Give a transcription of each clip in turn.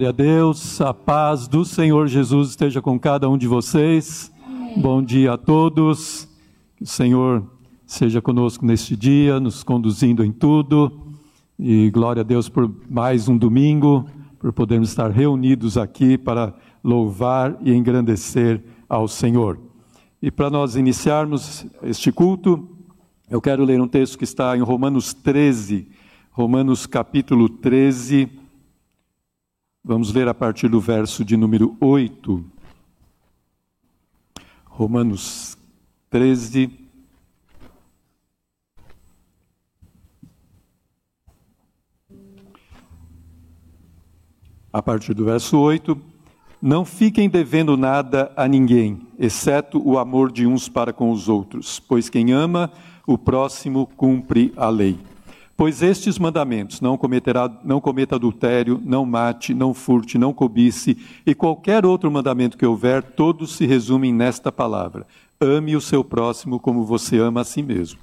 Glória a Deus, a paz do Senhor Jesus esteja com cada um de vocês. Bom dia a todos. Que o Senhor seja conosco neste dia, nos conduzindo em tudo. E glória a Deus por mais um domingo, por podermos estar reunidos aqui para louvar e engrandecer ao Senhor. E para nós iniciarmos este culto, eu quero ler um texto que está em Romanos 13, Romanos capítulo 13. Vamos ler a partir do verso de número 8. Romanos 13. A partir do verso 8. Não fiquem devendo nada a ninguém, exceto o amor de uns para com os outros, pois quem ama o próximo cumpre a lei. Pois estes mandamentos, não, cometerá, não cometa adultério, não mate, não furte, não cobice, e qualquer outro mandamento que houver, todos se resumem nesta palavra: ame o seu próximo como você ama a si mesmo.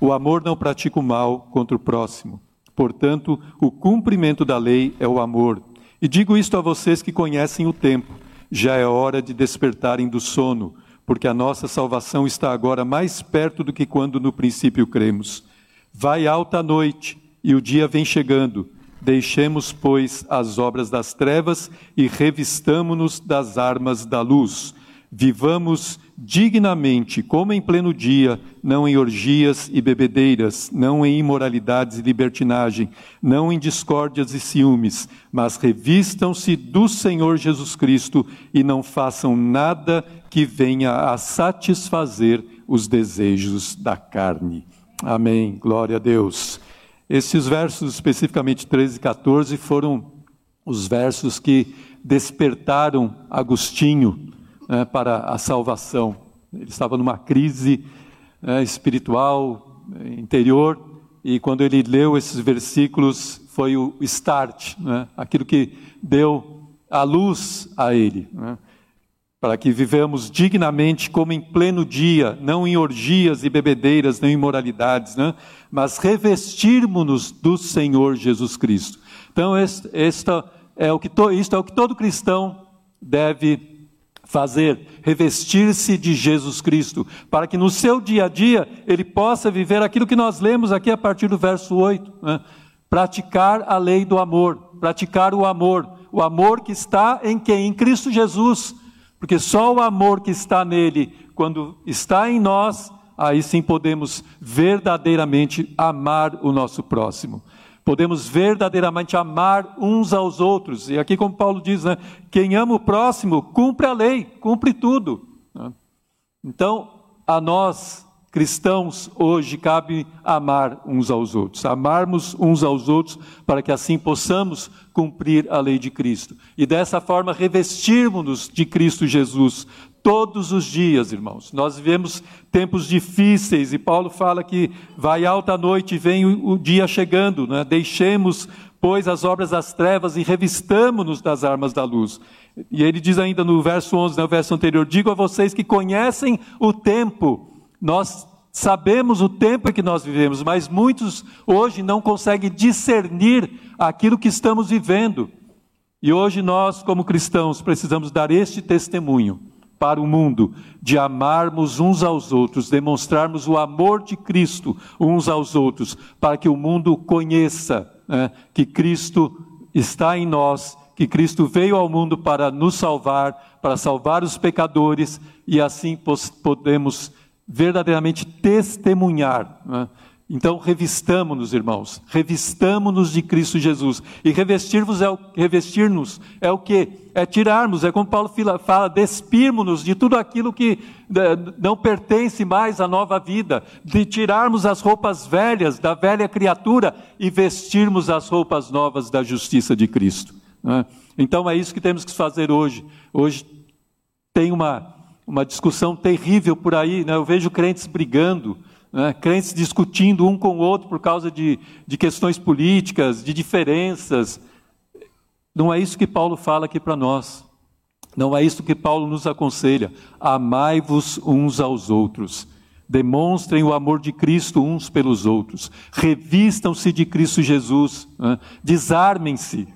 O amor não pratica o mal contra o próximo. Portanto, o cumprimento da lei é o amor. E digo isto a vocês que conhecem o tempo: já é hora de despertarem do sono, porque a nossa salvação está agora mais perto do que quando no princípio cremos. Vai alta a noite e o dia vem chegando. Deixemos, pois, as obras das trevas e revistamo-nos das armas da luz. Vivamos dignamente, como em pleno dia, não em orgias e bebedeiras, não em imoralidades e libertinagem, não em discórdias e ciúmes, mas revistam-se do Senhor Jesus Cristo e não façam nada que venha a satisfazer os desejos da carne. Amém. Glória a Deus. Esses versos, especificamente 13 e 14, foram os versos que despertaram Agostinho né, para a salvação. Ele estava numa crise né, espiritual interior e quando ele leu esses versículos foi o start, né, aquilo que deu a luz a ele. Né, para que vivamos dignamente como em pleno dia, não em orgias e bebedeiras, nem em imoralidades, né? mas revestirmos-nos do Senhor Jesus Cristo. Então, esta é o que to, isto é o que todo cristão deve fazer, revestir-se de Jesus Cristo, para que no seu dia a dia ele possa viver aquilo que nós lemos aqui a partir do verso 8, né? praticar a lei do amor, praticar o amor, o amor que está em quem? Em Cristo Jesus porque só o amor que está nele, quando está em nós, aí sim podemos verdadeiramente amar o nosso próximo. Podemos verdadeiramente amar uns aos outros. E aqui, como Paulo diz, né, quem ama o próximo cumpre a lei, cumpre tudo. Né? Então, a nós, cristãos, hoje cabe amar uns aos outros, amarmos uns aos outros para que assim possamos cumprir a lei de Cristo e dessa forma revestirmos-nos de Cristo Jesus todos os dias, irmãos. Nós vivemos tempos difíceis e Paulo fala que vai alta a noite e vem o, dia chegando, né? deixemos pois as obras das trevas e revistamo-nos das armas da luz. E ele diz ainda no verso 11, no verso anterior: Digo a vocês que conhecem o tempo, nós sabemos o tempo em que nós vivemos, mas muitos hoje não conseguem discernir aquilo que estamos vivendo. E hoje nós, como cristãos, precisamos dar este testemunho para o mundo de amarmos uns aos outros, demonstrarmos o amor de Cristo uns aos outros, para que o mundo conheça né, que Cristo está em nós, que Cristo veio ao mundo para nos salvar, para salvar os pecadores, e assim podemos verdadeiramente testemunhar. Né? Então, revistamos-nos, irmãos, revistamos-nos de Cristo Jesus. E revestir-nos é o, revestir é o que? É tirarmos, é como Paulo fala, despirmos-nos de tudo aquilo que né, não pertence mais à nova vida, de tirarmos as roupas velhas da velha criatura e vestirmos as roupas novas da justiça de Cristo. Né? Então, é isso que temos que fazer hoje. Hoje tem uma, uma discussão terrível por aí, né? eu vejo crentes brigando né? crentes discutindo um com o outro por causa de, de questões políticas, de diferenças. Não é isso que Paulo fala aqui para nós. Não é isso que Paulo nos aconselha. Amai-vos uns aos outros. Demonstrem o amor de Cristo uns pelos outros. Revistam-se de Cristo Jesus. Né? Desarmem-se.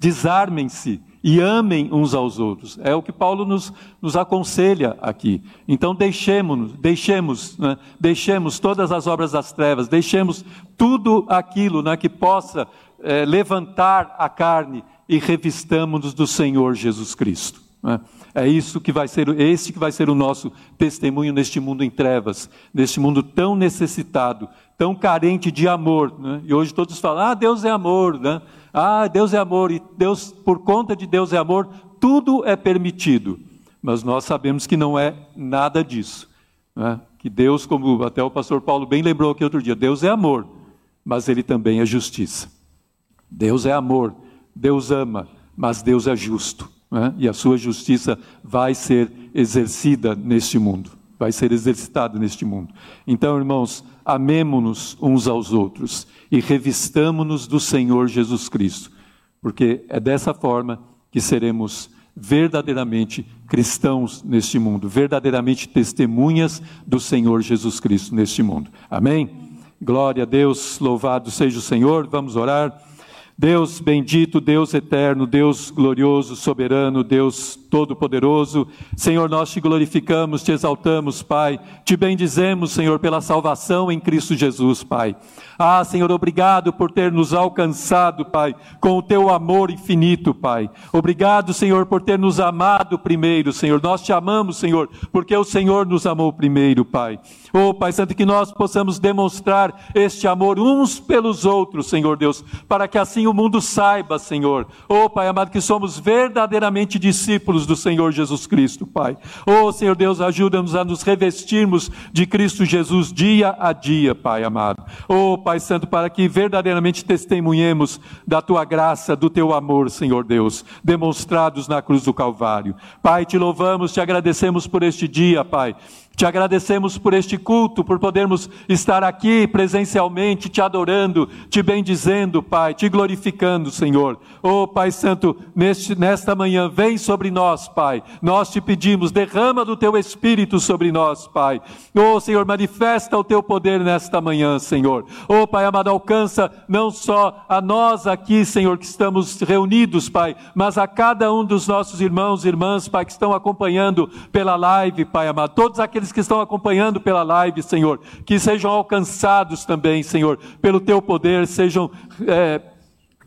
Desarmem-se e amem uns aos outros. É o que Paulo nos, nos aconselha aqui. Então deixemos, deixemos, né, deixemos todas as obras das trevas, deixemos tudo aquilo né, que possa é, levantar a carne e revistamos-nos do Senhor Jesus Cristo. Né? É isso que vai ser, esse que vai ser o nosso testemunho neste mundo em trevas, neste mundo tão necessitado, tão carente de amor. Né? E hoje todos falam: ah, Deus é amor, né? Ah, Deus é amor e Deus, por conta de Deus é amor, tudo é permitido. Mas nós sabemos que não é nada disso. Né? Que Deus, como até o pastor Paulo bem lembrou aqui outro dia, Deus é amor, mas Ele também é justiça. Deus é amor, Deus ama, mas Deus é justo. Né? E a sua justiça vai ser exercida neste mundo, vai ser exercitada neste mundo. Então, irmãos, amemo-nos uns aos outros e revistamo-nos do Senhor Jesus Cristo, porque é dessa forma que seremos verdadeiramente cristãos neste mundo, verdadeiramente testemunhas do Senhor Jesus Cristo neste mundo. Amém? Glória a Deus, louvado seja o Senhor. Vamos orar. Deus bendito, Deus eterno, Deus glorioso, soberano, Deus todo-poderoso, Senhor, nós te glorificamos, te exaltamos, Pai, te bendizemos, Senhor, pela salvação em Cristo Jesus, Pai. Ah, Senhor, obrigado por ter nos alcançado, Pai, com o teu amor infinito, Pai. Obrigado, Senhor, por ter nos amado primeiro, Senhor. Nós te amamos, Senhor, porque o Senhor nos amou primeiro, Pai. Oh, Pai Santo, que nós possamos demonstrar este amor uns pelos outros, Senhor Deus, para que assim o mundo saiba, Senhor. Oh, Pai amado, que somos verdadeiramente discípulos do Senhor Jesus Cristo, Pai. Oh, Senhor Deus, ajuda-nos a nos revestirmos de Cristo Jesus dia a dia, Pai amado. Oh, Pai Santo, para que verdadeiramente testemunhemos da tua graça, do teu amor, Senhor Deus, demonstrados na cruz do Calvário. Pai, te louvamos, te agradecemos por este dia, Pai. Te agradecemos por este culto, por podermos estar aqui presencialmente, te adorando, te bendizendo, Pai, te glorificando, Senhor. Oh, Pai Santo, neste, nesta manhã, vem sobre nós, Pai. Nós te pedimos, derrama do teu Espírito sobre nós, Pai. Oh, Senhor, manifesta o teu poder nesta manhã, Senhor. Oh, Pai amado, alcança não só a nós aqui, Senhor, que estamos reunidos, Pai, mas a cada um dos nossos irmãos e irmãs, Pai, que estão acompanhando pela live, Pai amado. Todos aqueles aqueles que estão acompanhando pela live, Senhor, que sejam alcançados também, Senhor, pelo teu poder, sejam. É,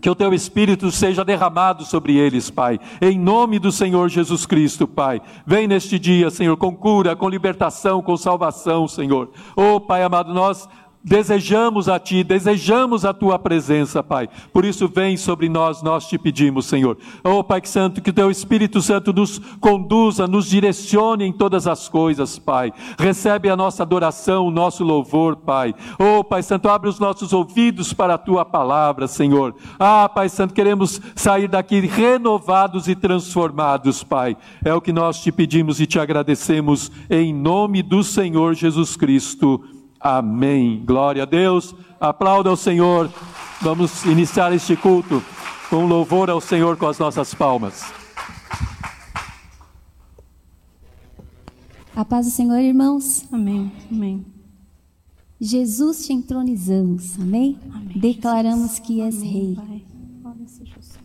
que o teu Espírito seja derramado sobre eles, Pai. Em nome do Senhor Jesus Cristo, Pai. Vem neste dia, Senhor, com cura, com libertação, com salvação, Senhor. Oh, Pai amado, nós Desejamos a Ti, desejamos a Tua presença, Pai. Por isso, vem sobre nós, nós te pedimos, Senhor. Oh, Pai Santo, que Teu Espírito Santo nos conduza, nos direcione em todas as coisas, Pai. Recebe a nossa adoração, o nosso louvor, Pai. Oh, Pai Santo, abre os nossos ouvidos para a Tua palavra, Senhor. Ah, Pai Santo, queremos sair daqui renovados e transformados, Pai. É o que nós te pedimos e te agradecemos em nome do Senhor Jesus Cristo. Amém. Glória a Deus. Aplauda ao Senhor. Vamos iniciar este culto com louvor ao Senhor com as nossas palmas. A paz do Senhor, irmãos. Amém. Amém. Jesus te entronizamos. Amém? Amém Declaramos Jesus. que és Amém, rei. Pai. Glória seja o Senhor.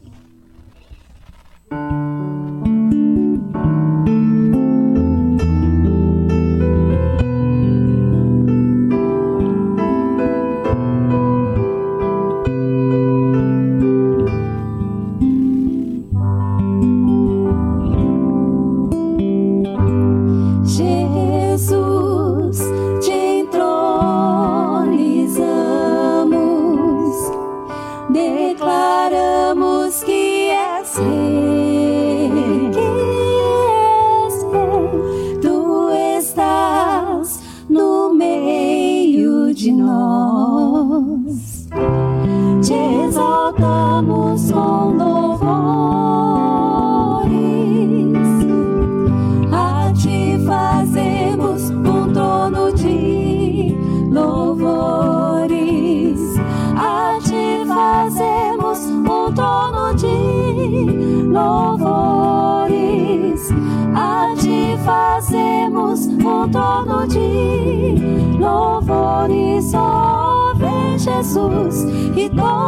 Jesus e toma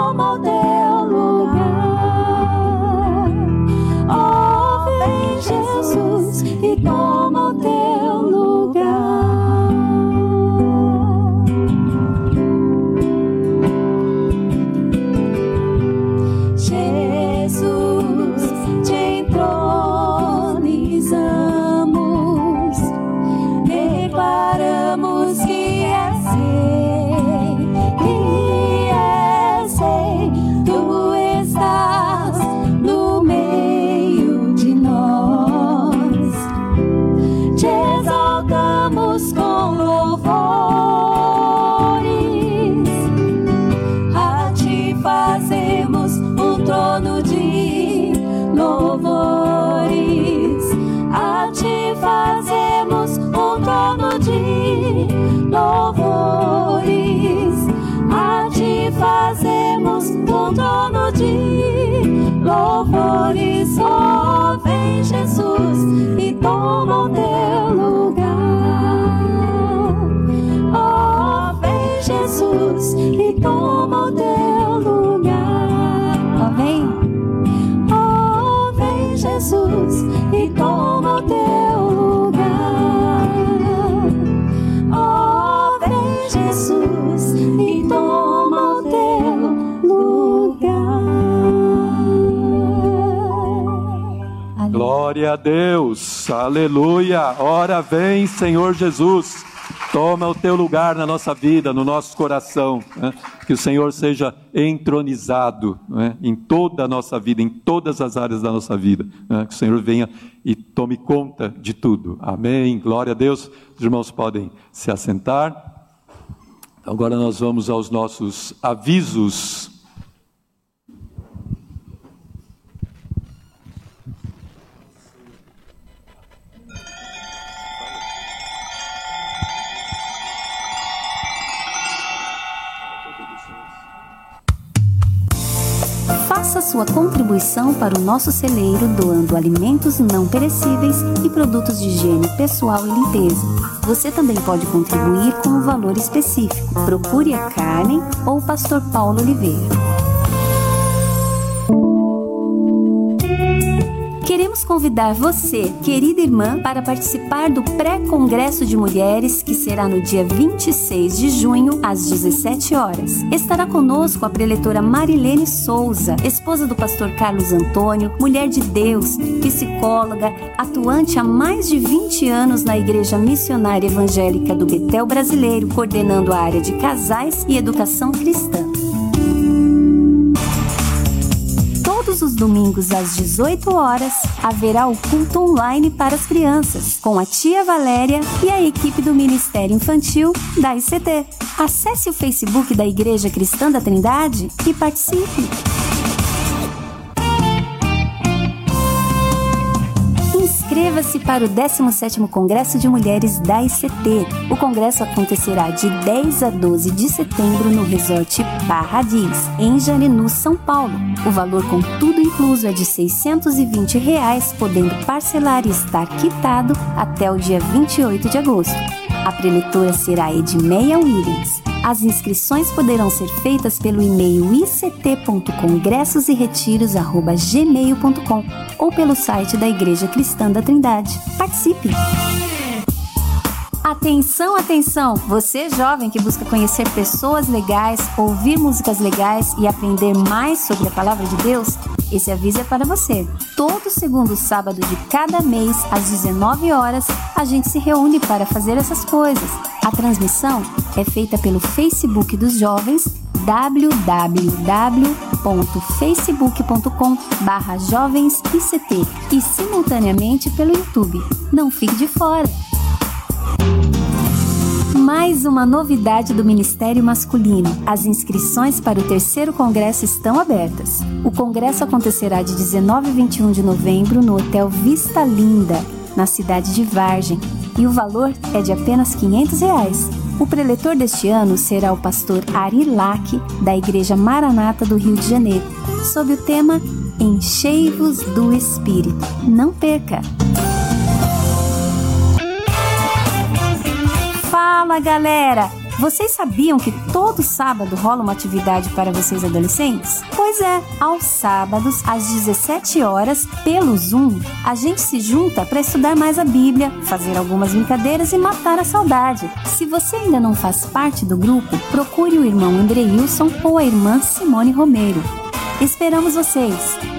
Glória a Deus, aleluia. Ora vem, Senhor Jesus, toma o teu lugar na nossa vida, no nosso coração. né? Que o Senhor seja entronizado né? em toda a nossa vida, em todas as áreas da nossa vida. né? Que o Senhor venha e tome conta de tudo. Amém. Glória a Deus. Os irmãos podem se assentar. Agora nós vamos aos nossos avisos. Sua contribuição para o nosso celeiro doando alimentos não perecíveis e produtos de higiene pessoal e limpeza. Você também pode contribuir com um valor específico. Procure a Carmen ou o pastor Paulo Oliveira. Queremos convidar você, querida irmã, para participar do pré-congresso de mulheres que será no dia 26 de junho, às 17 horas. Estará conosco a preletora Marilene Souza, esposa do pastor Carlos Antônio, mulher de Deus, psicóloga, atuante há mais de 20 anos na Igreja Missionária Evangélica do Betel Brasileiro, coordenando a área de casais e educação cristã. Todos os domingos às 18 horas haverá o culto online para as crianças, com a tia Valéria e a equipe do Ministério Infantil da ICT. Acesse o Facebook da Igreja Cristã da Trindade e participe. Inscreva-se para o 17º Congresso de Mulheres da ICT. O congresso acontecerá de 10 a 12 de setembro no Resort Paradis, em Jarinu, São Paulo. O valor com tudo incluso é de 620 reais, podendo parcelar e estar quitado até o dia 28 de agosto. A preletora será Edmeia Williams. As inscrições poderão ser feitas pelo e-mail ict.congressoseretiros@gmail.com ou pelo site da Igreja Cristã da Trindade. Participe! Atenção, atenção! Você jovem que busca conhecer pessoas legais, ouvir músicas legais e aprender mais sobre a palavra de Deus, esse aviso é para você. Todo segundo sábado de cada mês, às 19 horas, a gente se reúne para fazer essas coisas. A transmissão é feita pelo Facebook dos jovens www.facebook.com barra e simultaneamente pelo YouTube. Não fique de fora! Mais uma novidade do Ministério Masculino. As inscrições para o terceiro congresso estão abertas. O congresso acontecerá de 19 a 21 de novembro no Hotel Vista Linda, na cidade de Vargem, e o valor é de apenas 500 reais. O preletor deste ano será o pastor Ari Lack, da Igreja Maranata do Rio de Janeiro, sob o tema Enchei-vos do Espírito. Não perca! Fala galera! Vocês sabiam que todo sábado rola uma atividade para vocês adolescentes? Pois é, aos sábados, às 17 horas, pelo Zoom, a gente se junta para estudar mais a Bíblia, fazer algumas brincadeiras e matar a saudade. Se você ainda não faz parte do grupo, procure o irmão Andreilson ou a irmã Simone Romero. Esperamos vocês!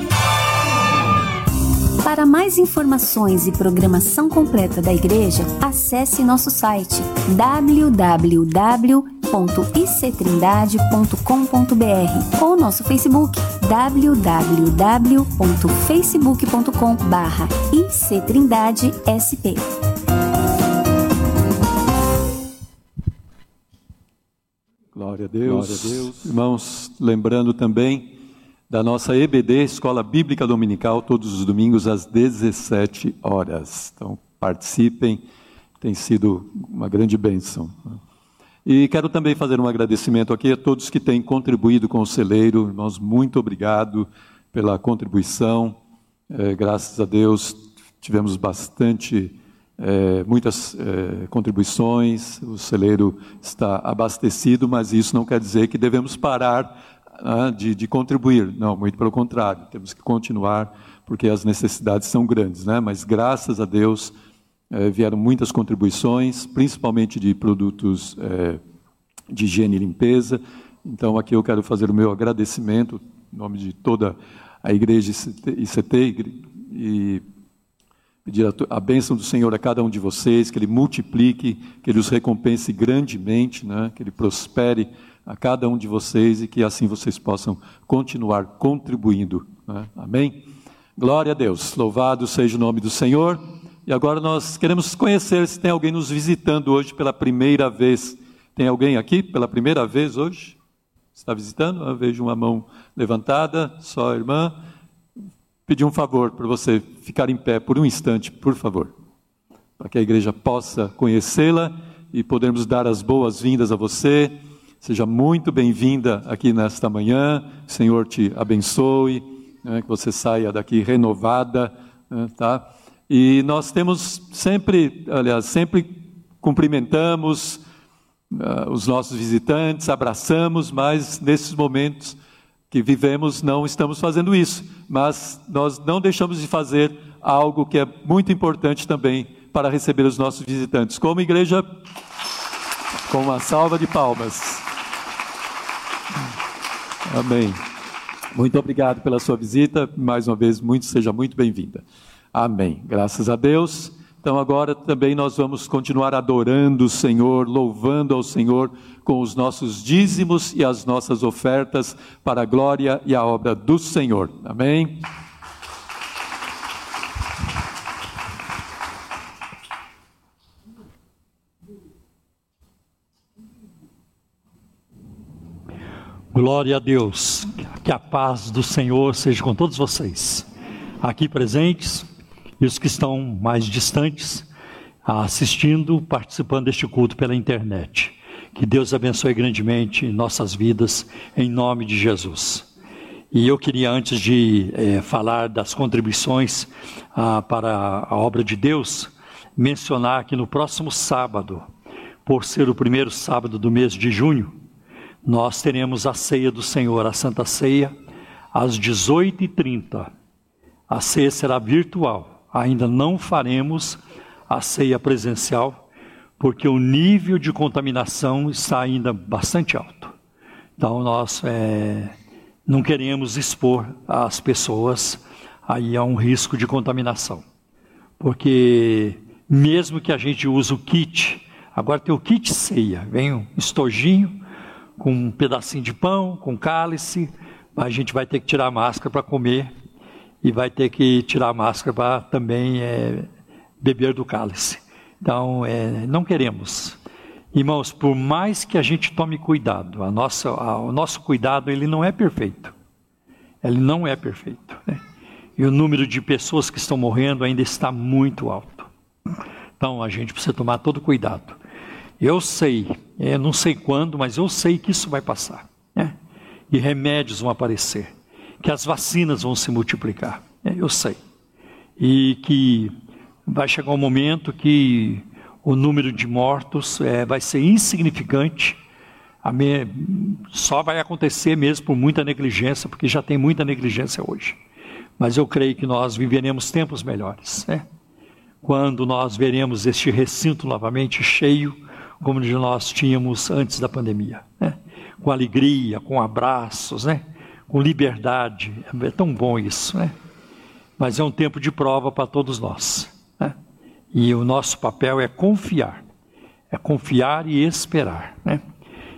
Para mais informações e programação completa da igreja, acesse nosso site www.ictrindade.com.br ou nosso Facebook www.facebook.com/ictrindadesp. Glória a Deus. Glória a Deus. Irmãos, lembrando também da nossa EBD, Escola Bíblica Dominical, todos os domingos às 17 horas. Então, participem, tem sido uma grande bênção. E quero também fazer um agradecimento aqui a todos que têm contribuído com o celeiro. Irmãos, muito obrigado pela contribuição. É, graças a Deus, tivemos bastante, é, muitas é, contribuições. O celeiro está abastecido, mas isso não quer dizer que devemos parar ah, de, de, contribuir. Não, muito pelo contrário, temos que continuar, porque as necessidades são grandes, né? mas graças a Deus eh, vieram muitas contribuições, principalmente de produtos eh, de higiene e limpeza. Então, aqui eu quero fazer o meu agradecimento, em nome de toda a igreja ICT, e pedir a, a bênção do Senhor a cada um de vocês, que Ele multiplique, que Ele os recompense grandemente, né? que Ele prospere a cada um de vocês e que assim vocês possam continuar contribuindo. Né? Amém? Glória a Deus, louvado seja o nome do Senhor. E agora nós queremos conhecer se tem alguém nos visitando hoje pela primeira vez. Tem alguém aqui pela primeira vez hoje? Está visitando? Eu vejo uma mão levantada, só a irmã. Pedir um favor para você ficar em pé por um instante, por favor, para que a igreja possa conhecê-la e podermos dar as boas-vindas a você Seja muito bem-vinda aqui nesta manhã. O Senhor te abençoe, né, que você saia daqui renovada, né, tá? E nós temos sempre, aliás, sempre cumprimentamos uh, os nossos visitantes, abraçamos, mas nesses momentos que vivemos não estamos fazendo isso. Mas nós não deixamos de fazer algo que é muito importante também para receber os nossos visitantes. Como igreja, com uma salva de palmas. Amém. Muito obrigado pela sua visita. Mais uma vez, muito seja muito bem-vinda. Amém. Graças a Deus. Então agora também nós vamos continuar adorando o Senhor, louvando ao Senhor com os nossos dízimos e as nossas ofertas para a glória e a obra do Senhor. Amém. Glória a Deus. Que a paz do Senhor seja com todos vocês, aqui presentes e os que estão mais distantes, assistindo, participando deste culto pela internet. Que Deus abençoe grandemente nossas vidas, em nome de Jesus. E eu queria, antes de é, falar das contribuições ah, para a obra de Deus, mencionar que no próximo sábado, por ser o primeiro sábado do mês de junho, nós teremos a ceia do Senhor, a Santa Ceia, às 18h30. A ceia será virtual. Ainda não faremos a ceia presencial, porque o nível de contaminação está ainda bastante alto. Então, nós é, não queremos expor as pessoas aí a um risco de contaminação. Porque, mesmo que a gente use o kit, agora tem o kit ceia, vem um estojinho com um pedacinho de pão, com cálice, a gente vai ter que tirar a máscara para comer e vai ter que tirar a máscara para também é, beber do cálice. Então, é, não queremos. Irmãos, por mais que a gente tome cuidado, a nossa, a, o nosso cuidado ele não é perfeito. Ele não é perfeito. Né? E o número de pessoas que estão morrendo ainda está muito alto. Então, a gente precisa tomar todo cuidado. Eu sei, é, não sei quando, mas eu sei que isso vai passar. Né? E remédios vão aparecer. que as vacinas vão se multiplicar. É, eu sei. E que vai chegar um momento que o número de mortos é, vai ser insignificante. Me... Só vai acontecer mesmo por muita negligência, porque já tem muita negligência hoje. Mas eu creio que nós viveremos tempos melhores, né? Quando nós veremos este recinto novamente cheio, como nós tínhamos antes da pandemia, né? Com alegria, com abraços, né? Com liberdade. É tão bom isso, né? Mas é um tempo de prova para todos nós. Né? E o nosso papel é confiar. É confiar e esperar, né?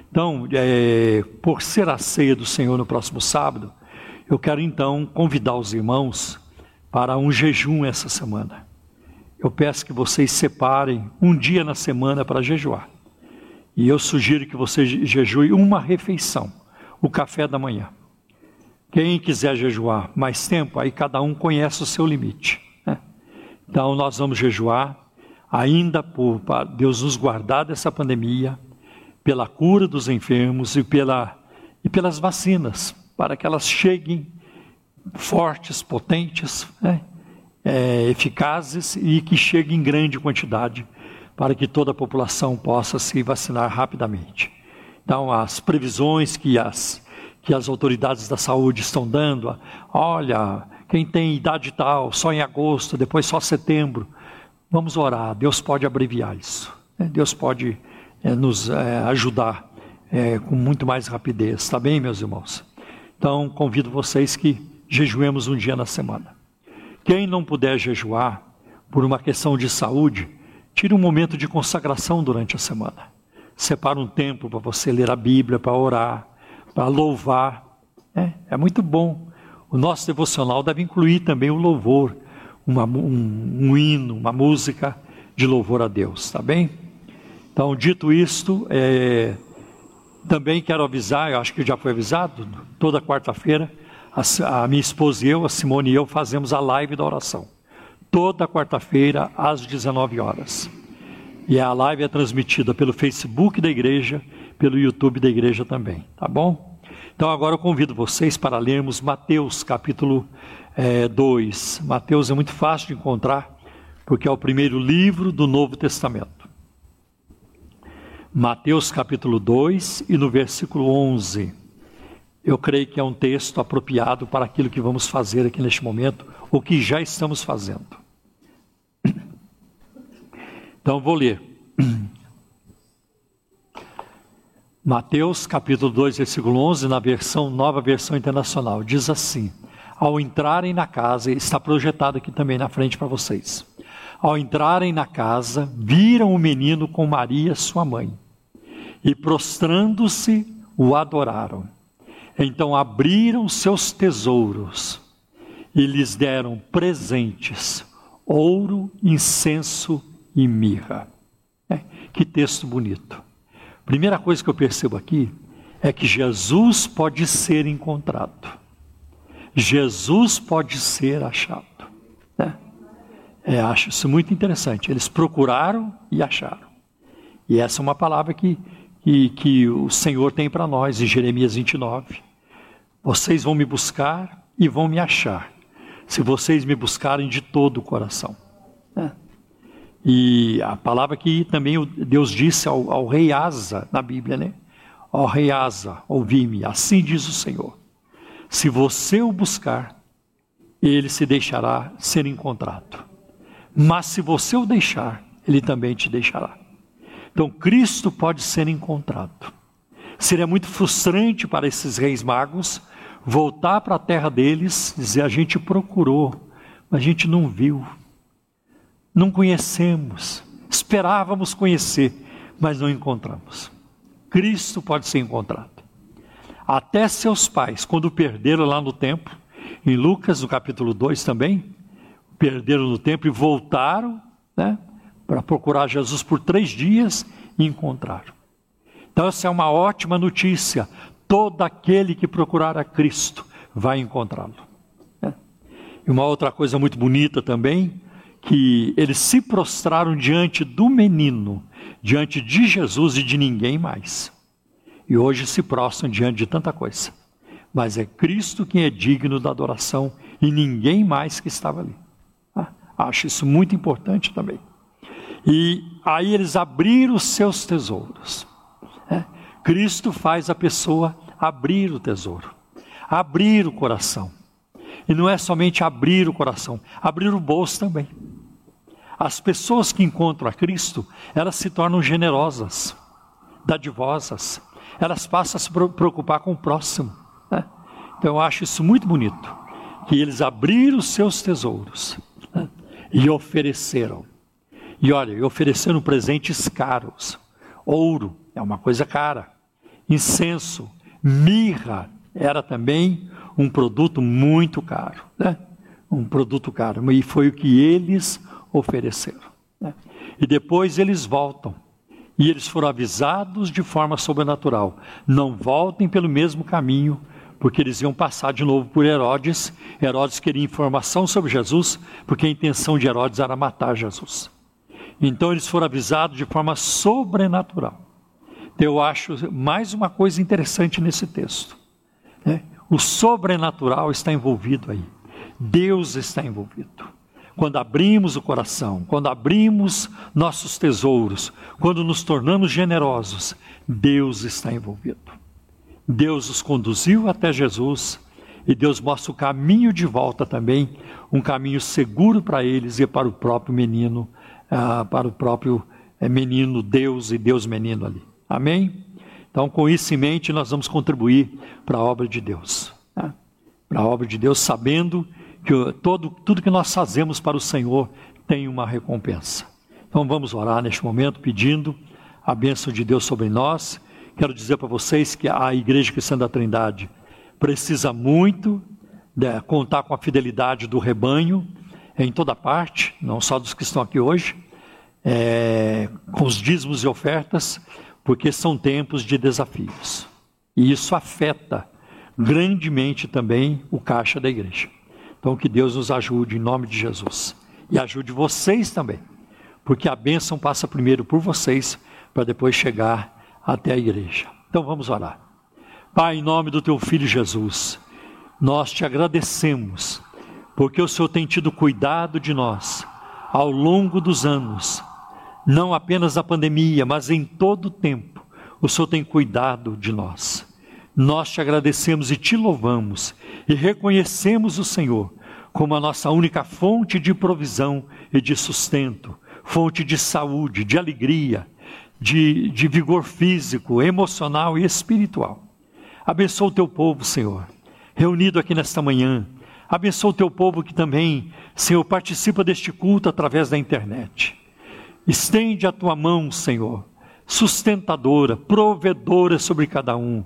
Então, é, por ser a ceia do Senhor no próximo sábado, eu quero então convidar os irmãos para um jejum essa semana. Eu peço que vocês separem um dia na semana para jejuar. E eu sugiro que você jejue uma refeição, o café da manhã. Quem quiser jejuar mais tempo, aí cada um conhece o seu limite. Né? Então nós vamos jejuar ainda por Deus nos guardar dessa pandemia, pela cura dos enfermos e, pela, e pelas vacinas para que elas cheguem fortes, potentes, né? é, eficazes e que cheguem em grande quantidade para que toda a população possa se vacinar rapidamente. Então, as previsões que as, que as autoridades da saúde estão dando, olha, quem tem idade tal, só em agosto, depois só setembro, vamos orar, Deus pode abreviar isso, né? Deus pode é, nos é, ajudar é, com muito mais rapidez, tá bem, meus irmãos? Então, convido vocês que jejuemos um dia na semana. Quem não puder jejuar por uma questão de saúde, tire um momento de consagração durante a semana. Separa um tempo para você ler a Bíblia, para orar, para louvar. É, é, muito bom. O nosso devocional deve incluir também o louvor, uma, um, um hino, uma música de louvor a Deus, tá bem? Então, dito isto, é, também quero avisar, eu acho que já foi avisado, toda quarta-feira, a, a, minha esposa e eu, a Simone e eu, fazemos a live da oração. Toda quarta-feira, às 19 horas. E a live é transmitida pelo Facebook da igreja, pelo YouTube da igreja também, tá bom? Então agora eu convido vocês para lermos Mateus capítulo 2. É, Mateus é muito fácil de encontrar, porque é o primeiro livro do Novo Testamento. Mateus capítulo 2 e no versículo 11. Eu creio que é um texto apropriado para aquilo que vamos fazer aqui neste momento, o que já estamos fazendo. Então vou ler. Mateus capítulo 2, versículo 11, na versão Nova Versão Internacional, diz assim: Ao entrarem na casa, está projetado aqui também na frente para vocês. Ao entrarem na casa, viram o menino com Maria, sua mãe, e prostrando-se, o adoraram. Então abriram seus tesouros e lhes deram presentes: ouro, incenso e mirra. É, que texto bonito. Primeira coisa que eu percebo aqui é que Jesus pode ser encontrado. Jesus pode ser achado. É, acho isso muito interessante. Eles procuraram e acharam. E essa é uma palavra que, que, que o Senhor tem para nós em Jeremias 29. Vocês vão me buscar e vão me achar, se vocês me buscarem de todo o coração. E a palavra que também Deus disse ao, ao rei Asa na Bíblia, né? Ó rei Asa, ouvi-me, assim diz o Senhor. Se você o buscar, ele se deixará ser encontrado. Mas se você o deixar, ele também te deixará. Então Cristo pode ser encontrado. Seria muito frustrante para esses reis magos voltar para a terra deles, dizer a gente procurou, mas a gente não viu. Não conhecemos. Esperávamos conhecer, mas não encontramos. Cristo pode ser encontrado. Até seus pais, quando perderam lá no templo, em Lucas, no capítulo 2 também, perderam no tempo e voltaram né, para procurar Jesus por três dias e encontraram. Então, essa é uma ótima notícia. Todo aquele que procurar a Cristo vai encontrá-lo. Né? E uma outra coisa muito bonita também, que eles se prostraram diante do menino, diante de Jesus e de ninguém mais. E hoje se prostram diante de tanta coisa. mas é Cristo quem é digno da adoração e ninguém mais que estava ali. Ah, acho isso muito importante também. E aí eles abriram os seus tesouros. É, Cristo faz a pessoa abrir o tesouro, abrir o coração. E não é somente abrir o coração, abrir o bolso também. As pessoas que encontram a Cristo, elas se tornam generosas, dadivosas, elas passam a se preocupar com o próximo. Né? Então eu acho isso muito bonito, que eles abriram os seus tesouros né? e ofereceram. E olha, ofereceram presentes caros. Ouro é uma coisa cara. Incenso, mirra era também um produto muito caro, né? Um produto caro. E foi o que eles ofereceram. Né? E depois eles voltam. E eles foram avisados de forma sobrenatural: não voltem pelo mesmo caminho, porque eles iam passar de novo por Herodes. Herodes queria informação sobre Jesus, porque a intenção de Herodes era matar Jesus. Então eles foram avisados de forma sobrenatural. Eu acho mais uma coisa interessante nesse texto. Né? O sobrenatural está envolvido aí. Deus está envolvido quando abrimos o coração, quando abrimos nossos tesouros, quando nos tornamos generosos, Deus está envolvido. Deus os conduziu até Jesus e Deus mostra o caminho de volta também, um caminho seguro para eles e para o próprio menino, ah, para o próprio eh, menino Deus e Deus menino ali. Amém? Então, com isso em mente, nós vamos contribuir para a obra de Deus. Né? Para a obra de Deus, sabendo que todo, tudo que nós fazemos para o Senhor tem uma recompensa. Então vamos orar neste momento pedindo a bênção de Deus sobre nós. Quero dizer para vocês que a Igreja Cristã da Trindade precisa muito de contar com a fidelidade do rebanho em toda parte, não só dos que estão aqui hoje, é, com os dízimos e ofertas, porque são tempos de desafios. E isso afeta grandemente também o caixa da igreja. Então, que Deus nos ajude em nome de Jesus. E ajude vocês também. Porque a bênção passa primeiro por vocês, para depois chegar até a igreja. Então, vamos orar. Pai, em nome do teu filho Jesus, nós te agradecemos, porque o Senhor tem tido cuidado de nós ao longo dos anos, não apenas da pandemia, mas em todo o tempo. O Senhor tem cuidado de nós. Nós te agradecemos e te louvamos e reconhecemos o Senhor como a nossa única fonte de provisão e de sustento, fonte de saúde, de alegria, de, de vigor físico, emocional e espiritual. Abençoa o teu povo, Senhor, reunido aqui nesta manhã. Abençoa o teu povo que também, Senhor, participa deste culto através da internet. Estende a tua mão, Senhor, sustentadora, provedora sobre cada um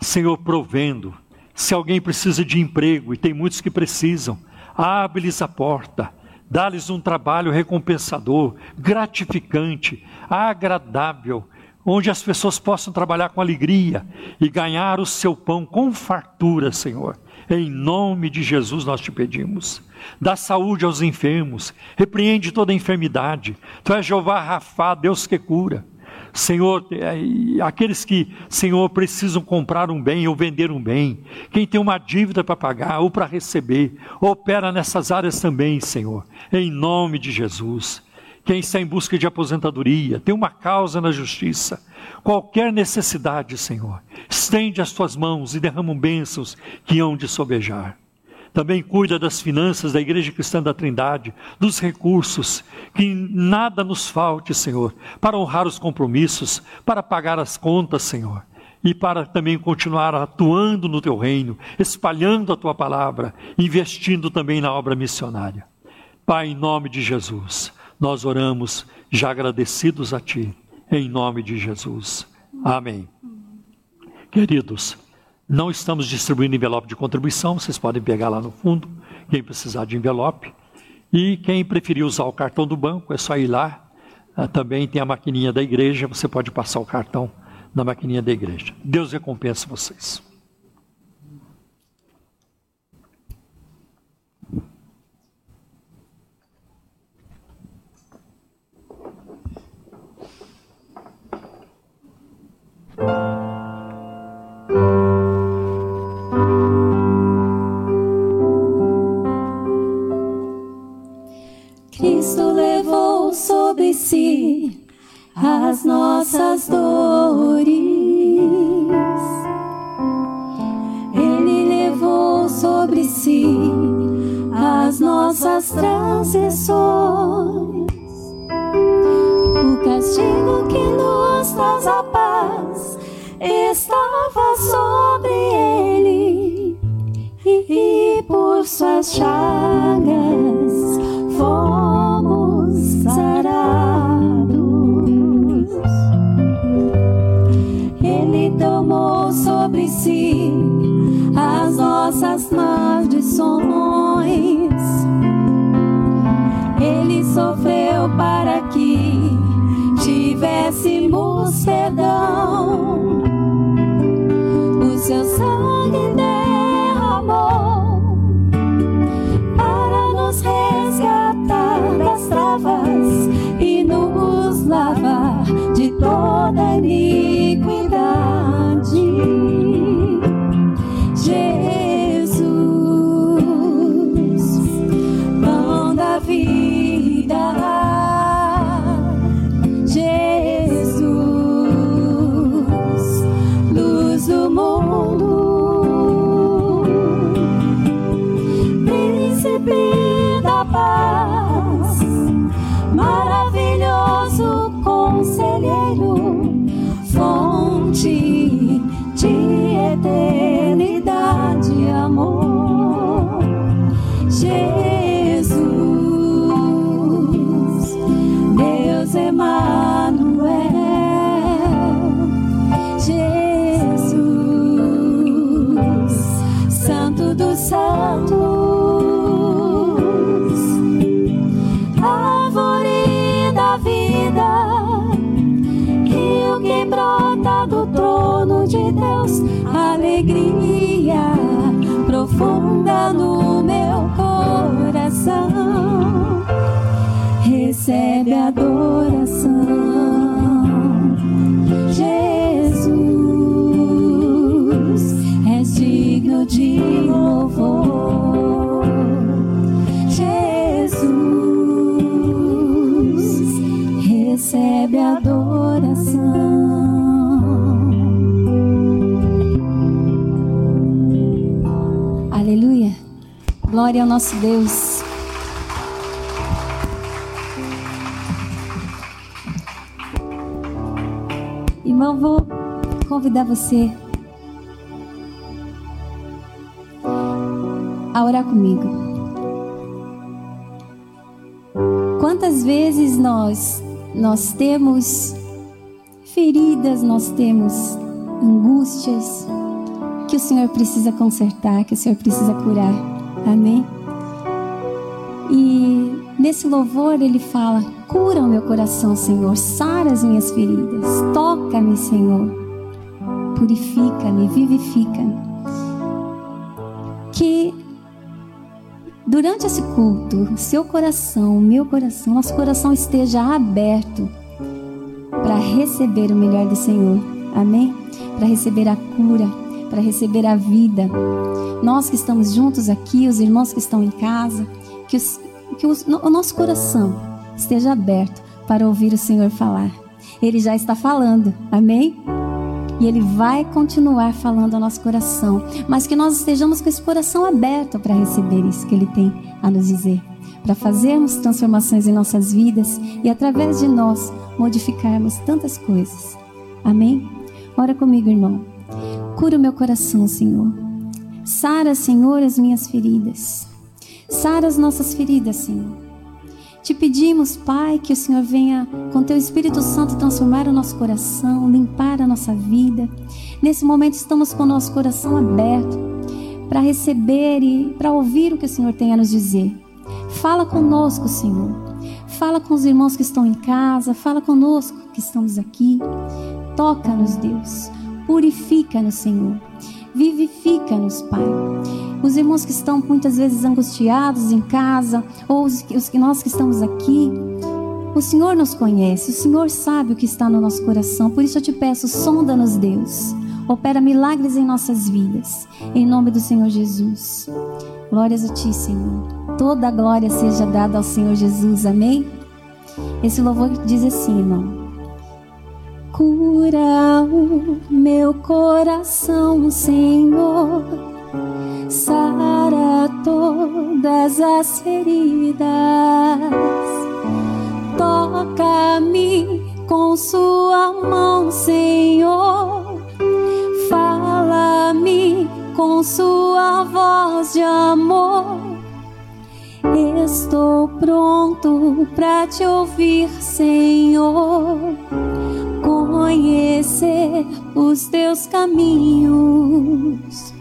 Senhor, provendo. Se alguém precisa de emprego, e tem muitos que precisam, abre-lhes a porta, dá-lhes um trabalho recompensador, gratificante, agradável, onde as pessoas possam trabalhar com alegria e ganhar o seu pão com fartura, Senhor. Em nome de Jesus nós te pedimos. Dá saúde aos enfermos, repreende toda enfermidade. Tu és Jeová Rafá, Deus que cura. Senhor, é, aqueles que, Senhor, precisam comprar um bem ou vender um bem, quem tem uma dívida para pagar ou para receber, opera nessas áreas também, Senhor, em nome de Jesus. Quem está em busca de aposentadoria, tem uma causa na justiça, qualquer necessidade, Senhor, estende as tuas mãos e derrama bênçãos que hão de sobejar também cuida das finanças da Igreja Cristã da Trindade, dos recursos, que nada nos falte, Senhor, para honrar os compromissos, para pagar as contas, Senhor, e para também continuar atuando no teu reino, espalhando a tua palavra, investindo também na obra missionária. Pai, em nome de Jesus, nós oramos já agradecidos a ti, em nome de Jesus. Amém. Queridos, não estamos distribuindo envelope de contribuição, vocês podem pegar lá no fundo, quem precisar de envelope. E quem preferir usar o cartão do banco, é só ir lá. Ah, também tem a maquininha da igreja, você pode passar o cartão na maquininha da igreja. Deus recompensa vocês. Sobre si as nossas dores. Ele levou sobre si as nossas transgressões. O castigo que nos traz a paz estava sobre ele, e por suas chagas tomou sobre si as nossas maldições. Ele sofreu para que tivéssemos perdão. O seu sangue derramou para nos resgatar das travas e nos lavar de toda iniquidade. Profunda no meu coração. Recebe adoração, Jesus, és digno de louvor. Jesus, recebe adoração. Glória ao nosso Deus. Irmão, vou convidar você a orar comigo. Quantas vezes nós nós temos feridas, nós temos angústias que o Senhor precisa consertar, que o Senhor precisa curar. Amém? E nesse louvor ele fala: cura o meu coração, Senhor, sara as minhas feridas, toca-me, Senhor, purifica-me, vivifica-me. Que durante esse culto, seu coração, meu coração, nosso coração esteja aberto para receber o melhor do Senhor. Amém? Para receber a cura, para receber a vida. Nós que estamos juntos aqui, os irmãos que estão em casa, que, os, que os, o nosso coração esteja aberto para ouvir o Senhor falar. Ele já está falando, amém? E Ele vai continuar falando ao nosso coração, mas que nós estejamos com esse coração aberto para receber isso que Ele tem a nos dizer, para fazermos transformações em nossas vidas e através de nós modificarmos tantas coisas. Amém? Ora comigo, irmão. Cura o meu coração, Senhor. Sara, Senhor, as minhas feridas. Sara as nossas feridas, Senhor. Te pedimos, Pai, que o Senhor venha com Teu Espírito Santo transformar o nosso coração, limpar a nossa vida. Nesse momento estamos com o nosso coração aberto para receber e para ouvir o que o Senhor tem a nos dizer. Fala conosco, Senhor. Fala com os irmãos que estão em casa, fala conosco que estamos aqui. Toca-nos, Deus. Purifica-nos, Senhor. Vivifica-nos, Pai. Os irmãos que estão muitas vezes angustiados em casa, ou os, os que nós que estamos aqui, o Senhor nos conhece, o Senhor sabe o que está no nosso coração. Por isso eu te peço, sonda-nos, Deus. Opera milagres em nossas vidas. Em nome do Senhor Jesus. Glórias a ti, Senhor. Toda a glória seja dada ao Senhor Jesus, amém? Esse louvor diz assim, irmão. Cura o meu coração, Senhor, sara todas as feridas, toca-me com Sua mão, Senhor, fala-me com Sua voz de amor. Estou pronto para te ouvir, Senhor. Conhecer os teus caminhos,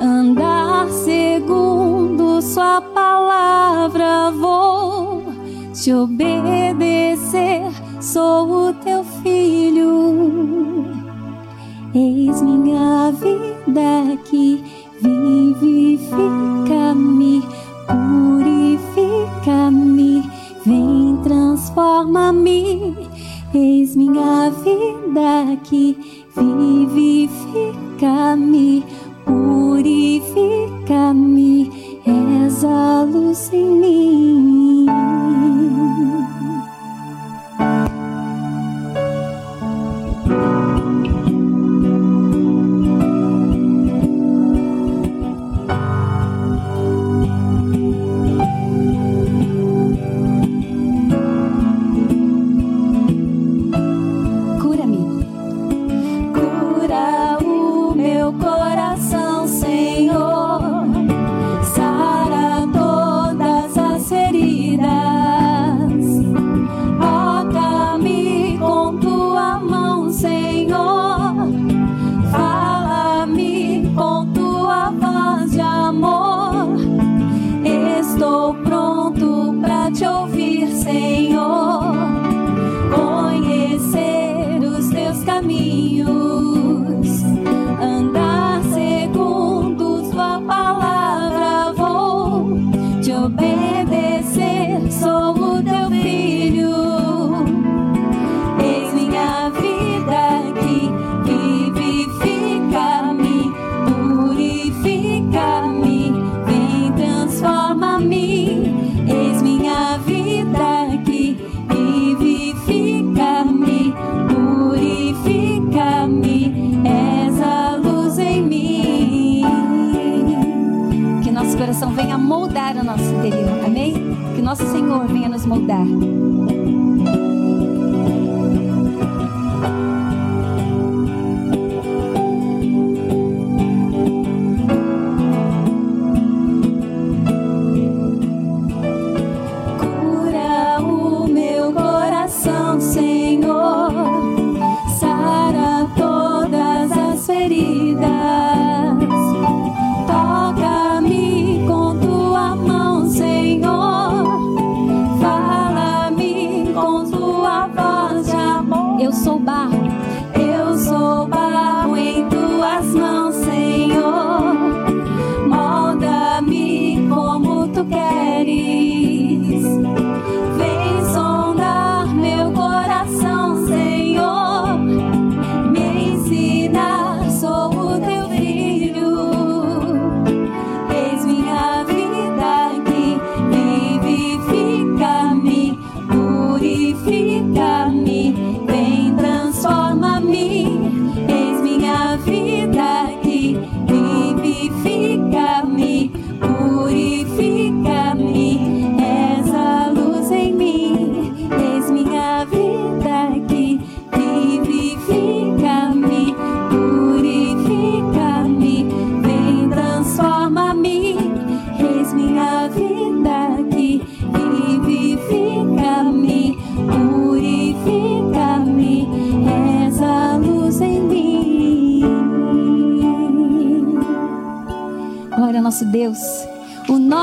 andar segundo Sua palavra, vou te obedecer. Sou o teu filho. Eis minha vida aqui, vivifica-me purifica-me, vem transforma-me. Eis minha vida aqui, vivifica-me, purifica-me, és a luz em mim.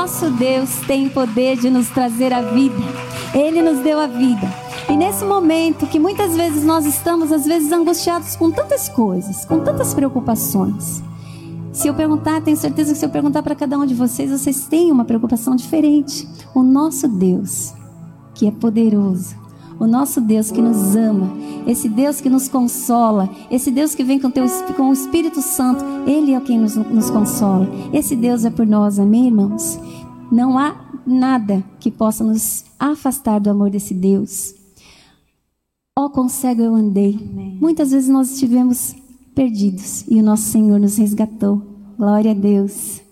Nosso Deus tem poder de nos trazer a vida. Ele nos deu a vida. E nesse momento que muitas vezes nós estamos, às vezes, angustiados com tantas coisas, com tantas preocupações. Se eu perguntar, tenho certeza que se eu perguntar para cada um de vocês, vocês têm uma preocupação diferente. O nosso Deus, que é poderoso, o nosso Deus que nos ama, esse Deus que nos consola, esse Deus que vem com, teu, com o Espírito Santo, Ele é quem nos, nos consola. Esse Deus é por nós, amém, irmãos? Não há nada que possa nos afastar do amor desse Deus. Ó, oh, cego eu andei. Amém. Muitas vezes nós estivemos perdidos e o nosso Senhor nos resgatou. Glória a Deus.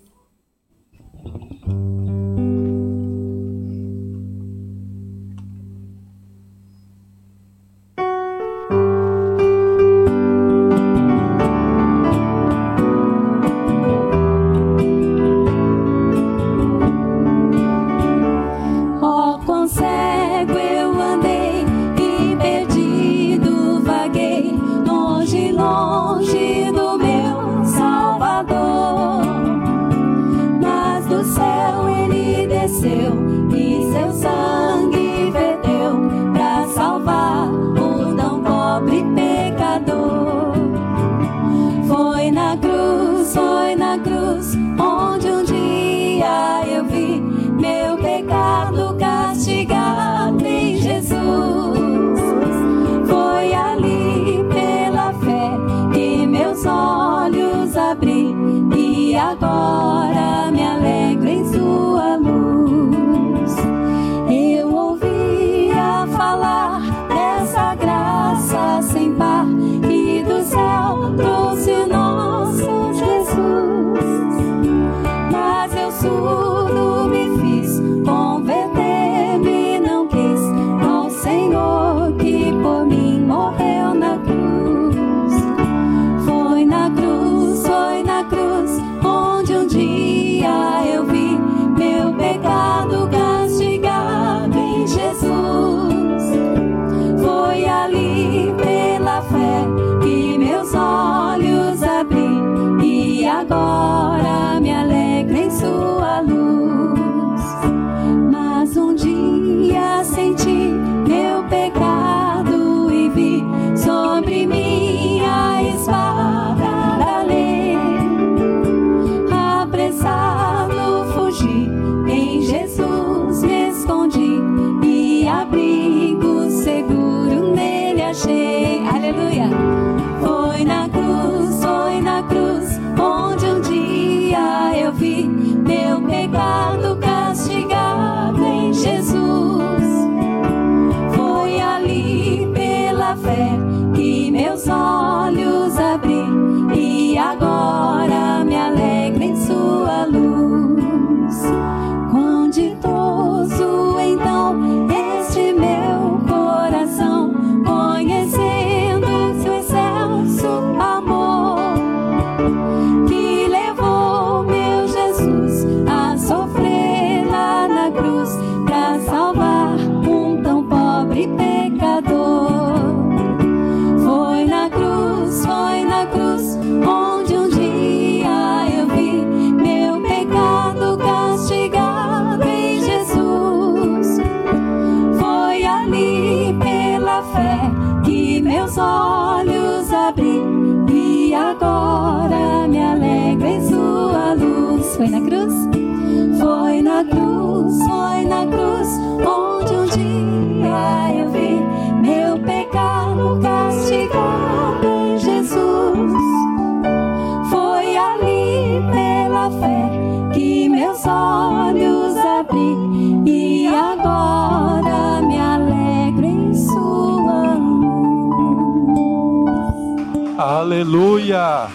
Aleluia!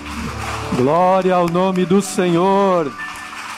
Glória ao nome do Senhor,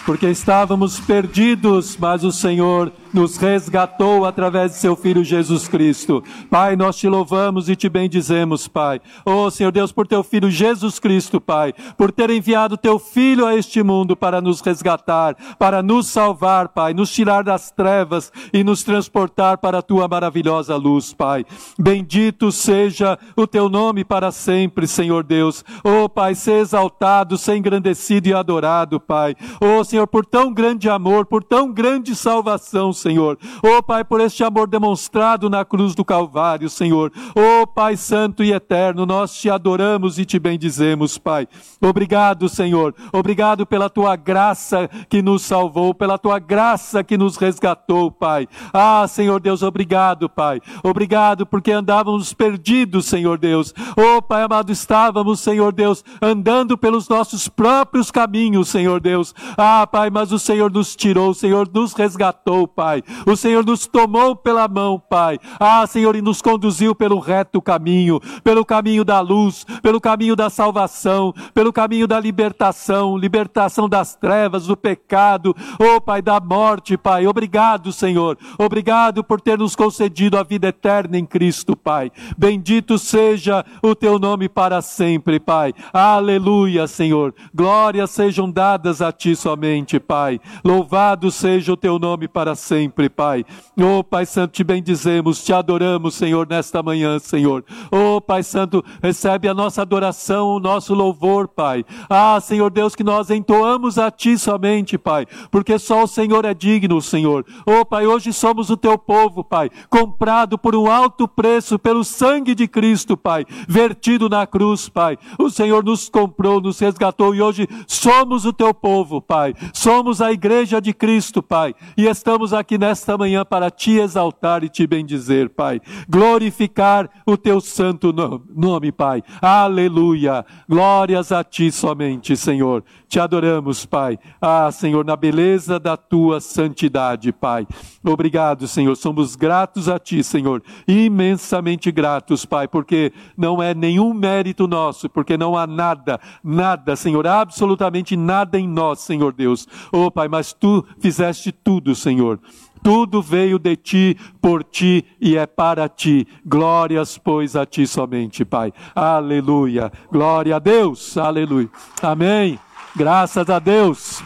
porque estávamos perdidos, mas o Senhor nos resgatou através de seu Filho Jesus Cristo. Pai, nós te louvamos e te bendizemos, Pai. Oh, Senhor Deus, por teu Filho Jesus Cristo, Pai, por ter enviado teu Filho a este mundo para nos resgatar, para nos salvar, Pai, nos tirar das trevas e nos transportar para a tua maravilhosa luz, Pai. Bendito seja o teu nome para sempre, Senhor Deus. Oh, Pai, ser exaltado, ser engrandecido e adorado, Pai. Oh, Senhor, por tão grande amor, por tão grande salvação, Senhor. Oh Pai, por este amor demonstrado na cruz do Calvário, Senhor. Oh Pai Santo e Eterno, nós te adoramos e te bendizemos, Pai. Obrigado, Senhor. Obrigado pela tua graça que nos salvou, pela tua graça que nos resgatou, Pai. Ah, Senhor Deus, obrigado, Pai. Obrigado porque andávamos perdidos, Senhor Deus. Oh, Pai amado, estávamos, Senhor Deus, andando pelos nossos próprios caminhos, Senhor Deus. Ah, Pai, mas o Senhor nos tirou, o Senhor nos resgatou, Pai. O Senhor nos tomou pela mão, Pai. Ah, Senhor, e nos conduziu pelo reto caminho, pelo caminho da luz, pelo caminho da salvação, pelo caminho da libertação, libertação das trevas, do pecado, oh Pai, da morte, Pai. Obrigado, Senhor. Obrigado por ter nos concedido a vida eterna em Cristo, Pai. Bendito seja o teu nome para sempre, Pai. Aleluia, Senhor. Glórias sejam dadas a ti somente, Pai. Louvado seja o teu nome para sempre, Pai. Oh, Pai Santo, te bendizemos, te adoramos, Senhor, nesta manhã, Senhor. Oh, Pai Santo, recebe a nossa adoração, o nosso louvor, Pai. Ah, Senhor Deus, que nós entoamos a ti somente, Pai, porque só o Senhor é digno, Senhor. Oh, Pai, hoje somos o teu povo, Pai, comprado por um alto preço pelo sangue de Cristo, Pai, vertido na cruz, Pai. O Senhor nos comprou, nos resgatou e hoje somos o teu povo, Pai. Somos a igreja de Cristo, Pai, e estamos aqui nesta manhã para te exaltar e te bendizer, Pai. Glorificar o teu santo nome, Pai. Aleluia. Glórias a ti somente, Senhor. Te adoramos, Pai. Ah, Senhor, na beleza da tua santidade, Pai. Obrigado, Senhor. Somos gratos a ti, Senhor. Imensamente gratos, Pai, porque não é nenhum mérito nosso, porque não há nada, nada, Senhor, absolutamente nada em nós, Senhor Deus. Oh, Pai, mas tu fizeste tudo, Senhor. Tudo veio de ti, por ti e é para ti. Glórias, pois, a ti somente, Pai. Aleluia. Glória a Deus. Aleluia. Amém. Graças a Deus.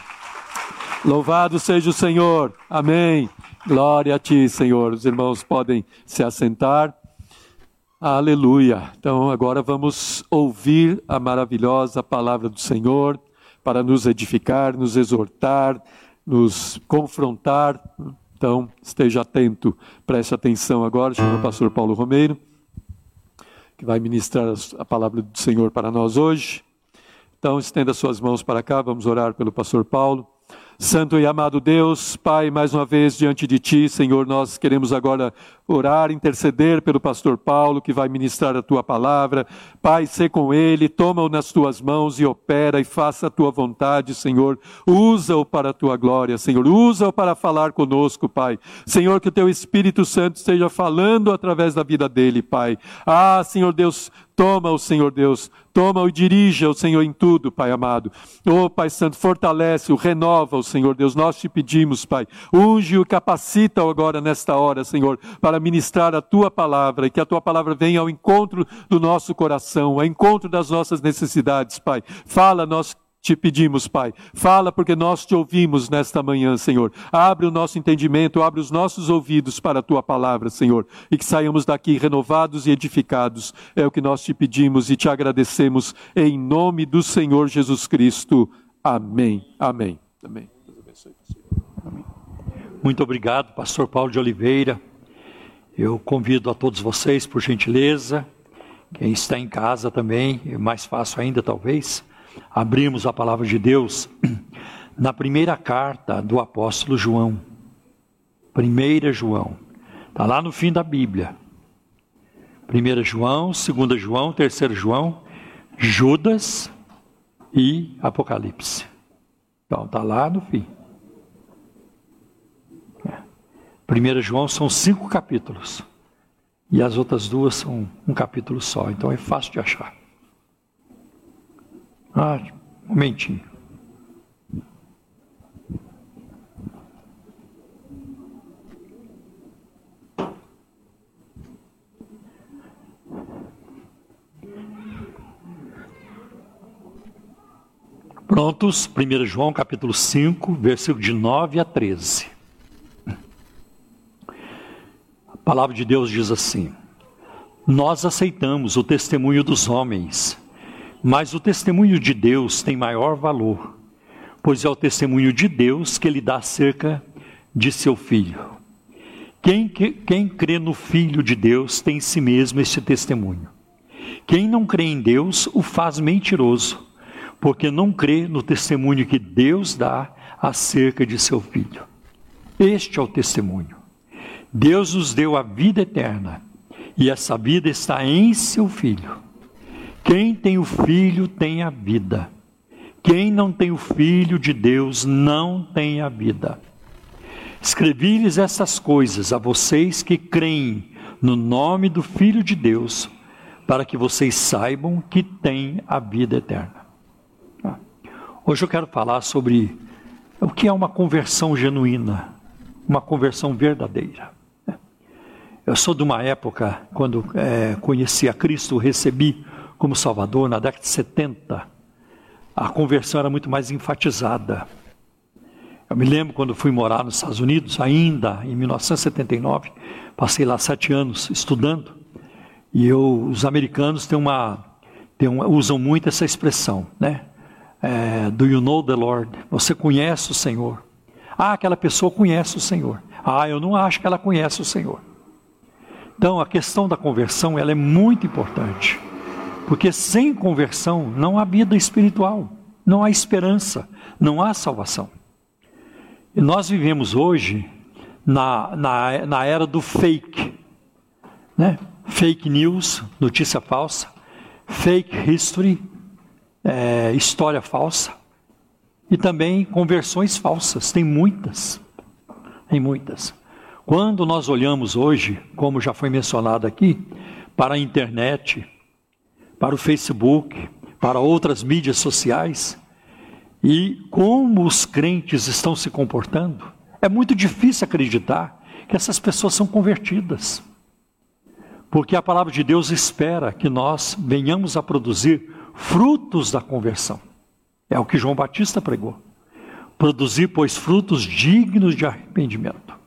Louvado seja o Senhor. Amém. Glória a ti, Senhor. Os irmãos podem se assentar. Aleluia. Então agora vamos ouvir a maravilhosa palavra do Senhor para nos edificar, nos exortar, nos confrontar então, esteja atento, preste atenção agora. Chama o pastor Paulo Romeiro, que vai ministrar a palavra do Senhor para nós hoje. Então, estenda suas mãos para cá, vamos orar pelo pastor Paulo. Santo e amado Deus, Pai, mais uma vez diante de Ti, Senhor, nós queremos agora orar, interceder pelo pastor Paulo, que vai ministrar a Tua palavra. Pai, sê com ele, toma-o nas Tuas mãos e opera e faça a Tua vontade, Senhor. Usa-o para a Tua glória, Senhor. Usa-o para falar conosco, Pai. Senhor, que o Teu Espírito Santo esteja falando através da vida dele, Pai. Ah, Senhor Deus, Toma o Senhor Deus, toma e dirija o Senhor em tudo, Pai amado. Oh, Pai Santo, fortalece-o, renova-o, Senhor Deus. Nós te pedimos, Pai, unge-o, capacita-o agora nesta hora, Senhor, para ministrar a tua palavra e que a tua palavra venha ao encontro do nosso coração, ao encontro das nossas necessidades, Pai. Fala, nós te pedimos, Pai. Fala porque nós te ouvimos nesta manhã, Senhor. Abre o nosso entendimento, abre os nossos ouvidos para a tua palavra, Senhor, e que saiamos daqui renovados e edificados. É o que nós te pedimos e te agradecemos em nome do Senhor Jesus Cristo. Amém. Amém. Amém. Muito obrigado, pastor Paulo de Oliveira. Eu convido a todos vocês, por gentileza, quem está em casa também, é mais fácil ainda talvez, abrimos a palavra de Deus na primeira carta do apóstolo João. Primeira João. Está lá no fim da Bíblia. Primeira João, segunda João, terceiro João, Judas e Apocalipse. Então, está lá no fim. 1 João são cinco capítulos. E as outras duas são um capítulo só. Então é fácil de achar. Ah, um momentinho. Prontos, 1 João capítulo 5, versículo de 9 a 13. Palavra de Deus diz assim: Nós aceitamos o testemunho dos homens mas o testemunho de Deus tem maior valor, pois é o testemunho de Deus que ele dá acerca de seu filho. Quem, quem crê no Filho de Deus tem em si mesmo este testemunho. Quem não crê em Deus o faz mentiroso, porque não crê no testemunho que Deus dá acerca de seu Filho. Este é o testemunho. Deus nos deu a vida eterna, e essa vida está em seu Filho. Quem tem o Filho tem a vida. Quem não tem o Filho de Deus não tem a vida. Escrevi-lhes essas coisas a vocês que creem no nome do Filho de Deus, para que vocês saibam que têm a vida eterna. Ah, hoje eu quero falar sobre o que é uma conversão genuína, uma conversão verdadeira. Eu sou de uma época, quando é, conheci a Cristo, recebi como Salvador, na década de 70, a conversão era muito mais enfatizada. Eu me lembro quando fui morar nos Estados Unidos, ainda em 1979, passei lá sete anos estudando, e eu, os americanos têm uma, têm uma, usam muito essa expressão, né? É, do you know the Lord? Você conhece o Senhor? Ah, aquela pessoa conhece o Senhor. Ah, eu não acho que ela conhece o Senhor. Então, a questão da conversão ela é muito importante, porque sem conversão não há vida espiritual, não há esperança, não há salvação. E nós vivemos hoje na, na, na era do fake, né? fake news, notícia falsa, fake history, é, história falsa, e também conversões falsas, tem muitas, tem muitas. Quando nós olhamos hoje, como já foi mencionado aqui, para a internet, para o Facebook, para outras mídias sociais, e como os crentes estão se comportando, é muito difícil acreditar que essas pessoas são convertidas. Porque a palavra de Deus espera que nós venhamos a produzir frutos da conversão. É o que João Batista pregou. Produzir, pois, frutos dignos de arrependimento.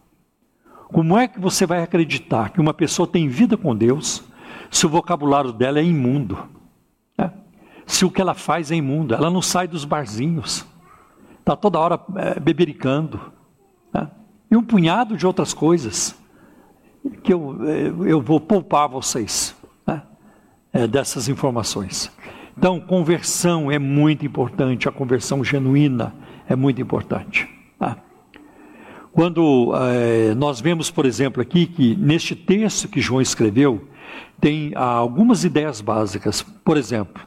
Como é que você vai acreditar que uma pessoa tem vida com Deus se o vocabulário dela é imundo? se o que ela faz é imundo, ela não sai dos barzinhos, está toda hora é, bebericando, né? e um punhado de outras coisas que eu, é, eu vou poupar vocês né? é, dessas informações. Então, conversão é muito importante, a conversão genuína é muito importante. Quando é, nós vemos, por exemplo, aqui que neste texto que João escreveu, tem ah, algumas ideias básicas. Por exemplo,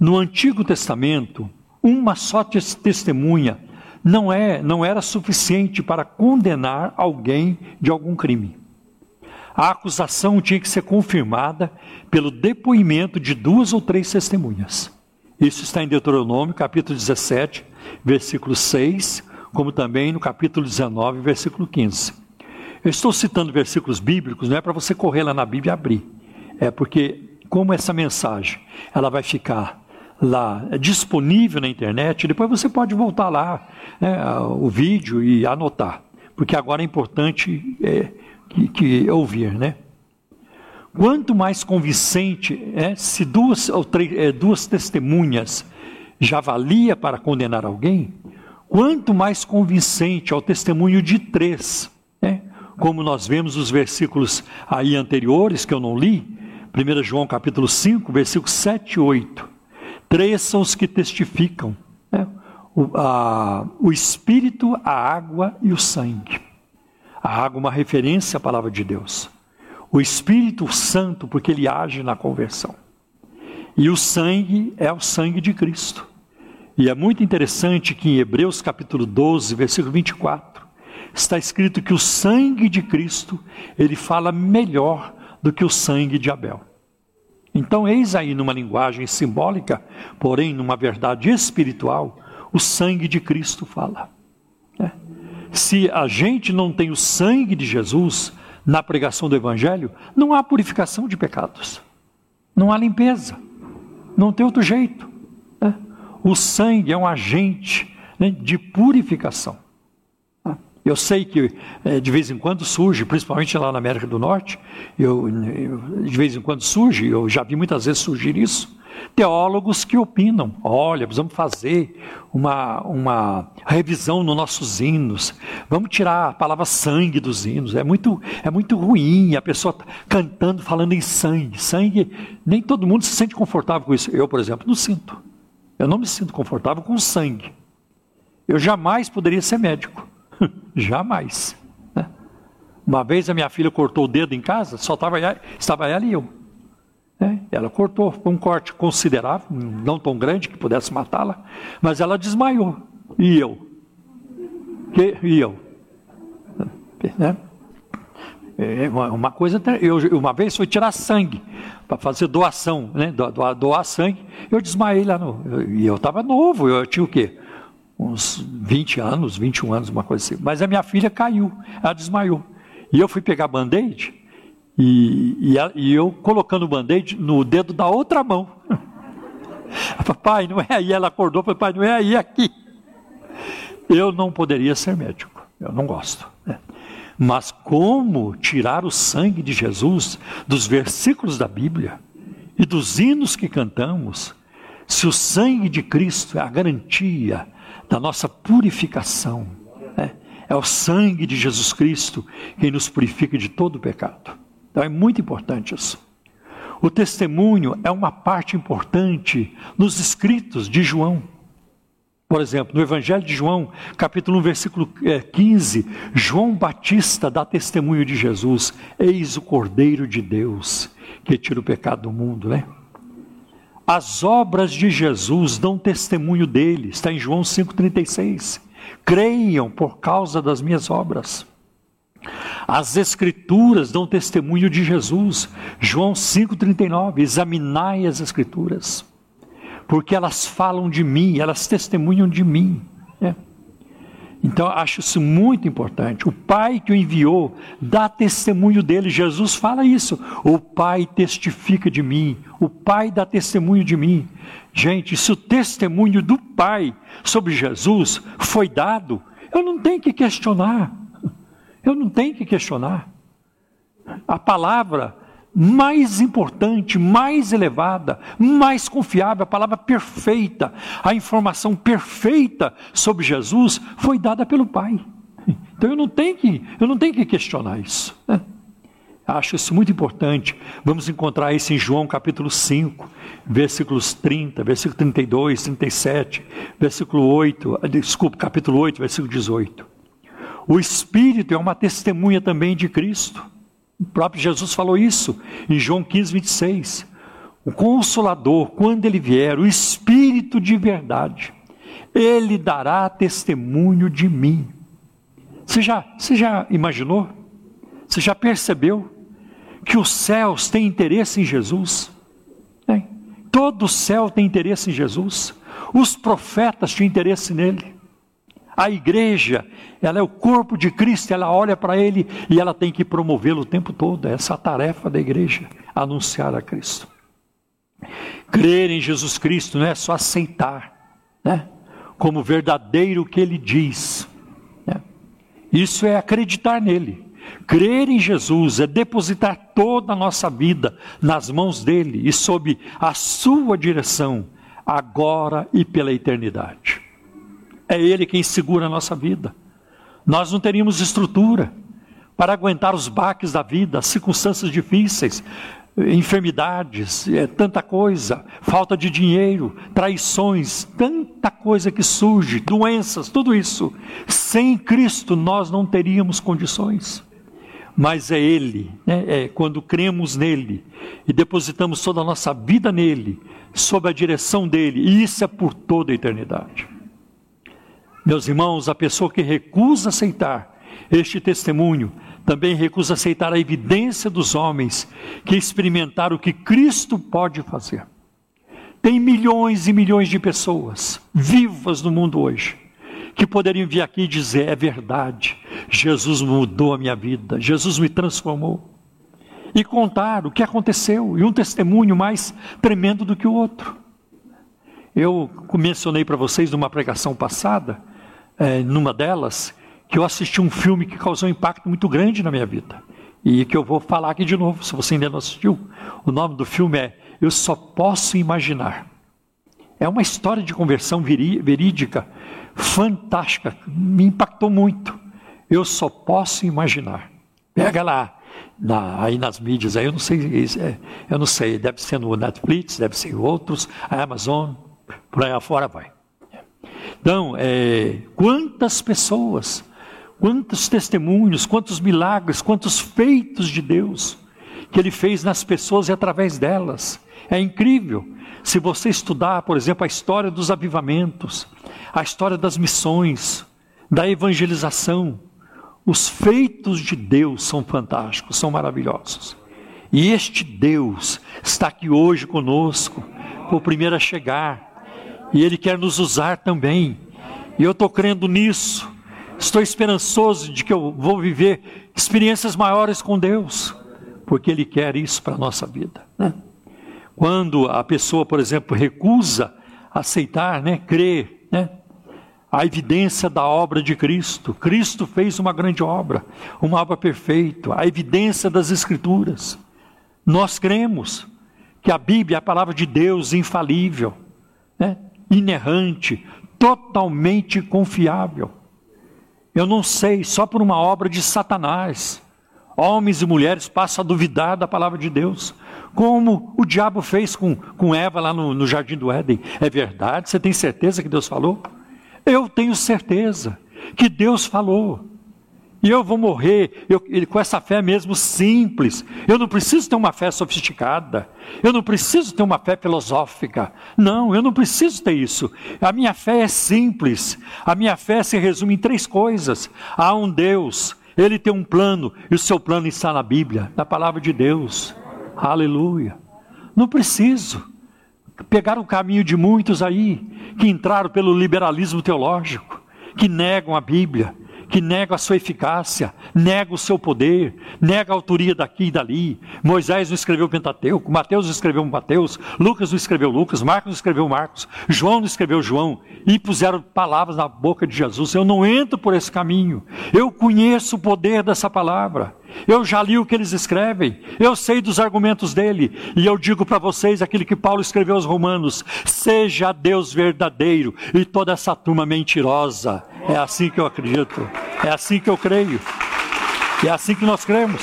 no Antigo Testamento, uma só testemunha não é, não era suficiente para condenar alguém de algum crime. A acusação tinha que ser confirmada pelo depoimento de duas ou três testemunhas. Isso está em Deuteronômio, capítulo 17, versículo 6, como também no capítulo 19, versículo 15. Eu estou citando versículos bíblicos, não é para você correr lá na Bíblia e abrir. É porque, como essa mensagem ela vai ficar lá é disponível na internet, depois você pode voltar lá né, o vídeo e anotar, porque agora é importante é, que, que ouvir, né? Quanto mais convincente é, se duas ou três, é, duas testemunhas já valia para condenar alguém, quanto mais convincente é o testemunho de três, né? como nós vemos nos versículos aí anteriores que eu não li, 1 João capítulo 5, versículos 7 e 8. Três são os que testificam: né? o, a, o Espírito, a água e o sangue. A água, uma referência à palavra de Deus. O Espírito Santo, porque ele age na conversão. E o sangue é o sangue de Cristo. E é muito interessante que em Hebreus capítulo 12, versículo 24, está escrito que o sangue de Cristo, ele fala melhor do que o sangue de Abel. Então, eis aí numa linguagem simbólica, porém numa verdade espiritual, o sangue de Cristo fala. É. Se a gente não tem o sangue de Jesus na pregação do Evangelho, não há purificação de pecados, não há limpeza, não tem outro jeito. O sangue é um agente né, de purificação. Eu sei que é, de vez em quando surge, principalmente lá na América do Norte, eu, eu, de vez em quando surge, eu já vi muitas vezes surgir isso, Teólogos que opinam: olha, vamos fazer uma, uma revisão nos nossos hinos, vamos tirar a palavra sangue dos hinos. É muito, é muito ruim a pessoa tá cantando, falando em sangue. Sangue, nem todo mundo se sente confortável com isso. Eu, por exemplo, não sinto. Eu não me sinto confortável com sangue. Eu jamais poderia ser médico. jamais. Né? Uma vez a minha filha cortou o dedo em casa, só estava, estava ela e eu. É, ela cortou, foi um corte considerável, não tão grande que pudesse matá-la, mas ela desmaiou. E eu? E eu? Né? É uma coisa, eu uma vez fui tirar sangue para fazer doação, né? Doar, doar, sangue. Eu desmaiei lá no, e eu estava novo, eu tinha o quê? Uns 20 anos, 21 anos, uma coisa assim. Mas a minha filha caiu, ela desmaiou. E eu fui pegar band-aid e, e, e eu colocando o band-aid no dedo da outra mão. Papai, não é aí. Ela acordou, papai, não é aí, é aqui. Eu não poderia ser médico, eu não gosto. Né? Mas como tirar o sangue de Jesus dos versículos da Bíblia e dos hinos que cantamos, se o sangue de Cristo é a garantia da nossa purificação? Né? É o sangue de Jesus Cristo quem nos purifica de todo o pecado. Então é muito importante isso. O testemunho é uma parte importante nos escritos de João. Por exemplo, no Evangelho de João, capítulo 1, versículo 15, é, João Batista dá testemunho de Jesus: Eis o Cordeiro de Deus que tira o pecado do mundo, né? As obras de Jesus dão testemunho dele, está em João 5,36. Creiam por causa das minhas obras. As Escrituras dão testemunho de Jesus. João 5,39. Examinai as Escrituras, porque elas falam de mim, elas testemunham de mim. É. Então, acho isso muito importante. O Pai que o enviou dá testemunho dele. Jesus fala isso. O Pai testifica de mim. O Pai dá testemunho de mim. Gente, se o testemunho do Pai sobre Jesus foi dado, eu não tenho que questionar. Eu não tenho que questionar. A palavra mais importante, mais elevada, mais confiável, a palavra perfeita, a informação perfeita sobre Jesus foi dada pelo Pai. Então eu não tenho que, eu não tenho que questionar isso. Né? Acho isso muito importante. Vamos encontrar isso em João capítulo 5, versículos 30, versículo 32, 37, versículo 8, desculpa, capítulo 8, versículo 18. O Espírito é uma testemunha também de Cristo. O próprio Jesus falou isso em João 15, 26. O Consolador, quando ele vier, o Espírito de verdade, ele dará testemunho de mim. Você já, você já imaginou? Você já percebeu que os céus têm interesse em Jesus? Todo o céu tem interesse em Jesus. Os profetas têm interesse nele. A igreja, ela é o corpo de Cristo, ela olha para ele e ela tem que promovê-lo o tempo todo. Essa é a tarefa da igreja, anunciar a Cristo. Crer em Jesus Cristo não é só aceitar, né? Como verdadeiro o que ele diz. Né? Isso é acreditar nele. Crer em Jesus é depositar toda a nossa vida nas mãos dele e sob a sua direção, agora e pela eternidade. É Ele quem segura a nossa vida. Nós não teríamos estrutura para aguentar os baques da vida, as circunstâncias difíceis, enfermidades, é, tanta coisa, falta de dinheiro, traições, tanta coisa que surge, doenças, tudo isso. Sem Cristo nós não teríamos condições. Mas é Ele, né? é quando cremos nele e depositamos toda a nossa vida nele, sob a direção dele, e isso é por toda a eternidade. Meus irmãos, a pessoa que recusa aceitar este testemunho também recusa aceitar a evidência dos homens que experimentaram o que Cristo pode fazer. Tem milhões e milhões de pessoas vivas no mundo hoje que poderiam vir aqui e dizer: é verdade, Jesus mudou a minha vida, Jesus me transformou. E contar o que aconteceu, e um testemunho mais tremendo do que o outro. Eu mencionei para vocês numa pregação passada é, numa delas, que eu assisti um filme que causou um impacto muito grande na minha vida. E que eu vou falar aqui de novo, se você ainda não assistiu. O nome do filme é Eu só posso imaginar. É uma história de conversão verídica, fantástica, me impactou muito. Eu só posso imaginar. Pega lá, na, aí nas mídias, aí eu não sei, é, eu não sei, deve ser no Netflix, deve ser outros, a Amazon, por aí afora vai. Então, é, quantas pessoas, quantos testemunhos, quantos milagres, quantos feitos de Deus que Ele fez nas pessoas e através delas. É incrível. Se você estudar, por exemplo, a história dos avivamentos, a história das missões, da evangelização, os feitos de Deus são fantásticos, são maravilhosos. E este Deus está aqui hoje conosco, o primeiro a chegar, e Ele quer nos usar também. E eu estou crendo nisso, estou esperançoso de que eu vou viver experiências maiores com Deus, porque Ele quer isso para a nossa vida. Né? Quando a pessoa, por exemplo, recusa aceitar, né, crer, né, a evidência da obra de Cristo. Cristo fez uma grande obra, uma obra perfeita, a evidência das Escrituras. Nós cremos que a Bíblia é a palavra de Deus infalível, né? Inerrante, totalmente confiável. Eu não sei, só por uma obra de Satanás, homens e mulheres passam a duvidar da palavra de Deus, como o diabo fez com, com Eva lá no, no jardim do Éden. É verdade? Você tem certeza que Deus falou? Eu tenho certeza que Deus falou. E eu vou morrer eu, com essa fé mesmo simples. Eu não preciso ter uma fé sofisticada. Eu não preciso ter uma fé filosófica. Não, eu não preciso ter isso. A minha fé é simples. A minha fé se resume em três coisas: há um Deus, ele tem um plano, e o seu plano está na Bíblia, na palavra de Deus. Aleluia. Não preciso pegar o caminho de muitos aí que entraram pelo liberalismo teológico, que negam a Bíblia, que nega a sua eficácia, nega o seu poder, nega a autoria daqui e dali. Moisés não escreveu o Pentateuco, Mateus não escreveu Mateus, Lucas não escreveu Lucas, Marcos não escreveu Marcos, João não escreveu João, e puseram palavras na boca de Jesus. Eu não entro por esse caminho. Eu conheço o poder dessa palavra. Eu já li o que eles escrevem, eu sei dos argumentos dele, e eu digo para vocês aquilo que Paulo escreveu aos Romanos: seja Deus verdadeiro e toda essa turma mentirosa. É assim que eu acredito, é assim que eu creio, é assim que nós cremos.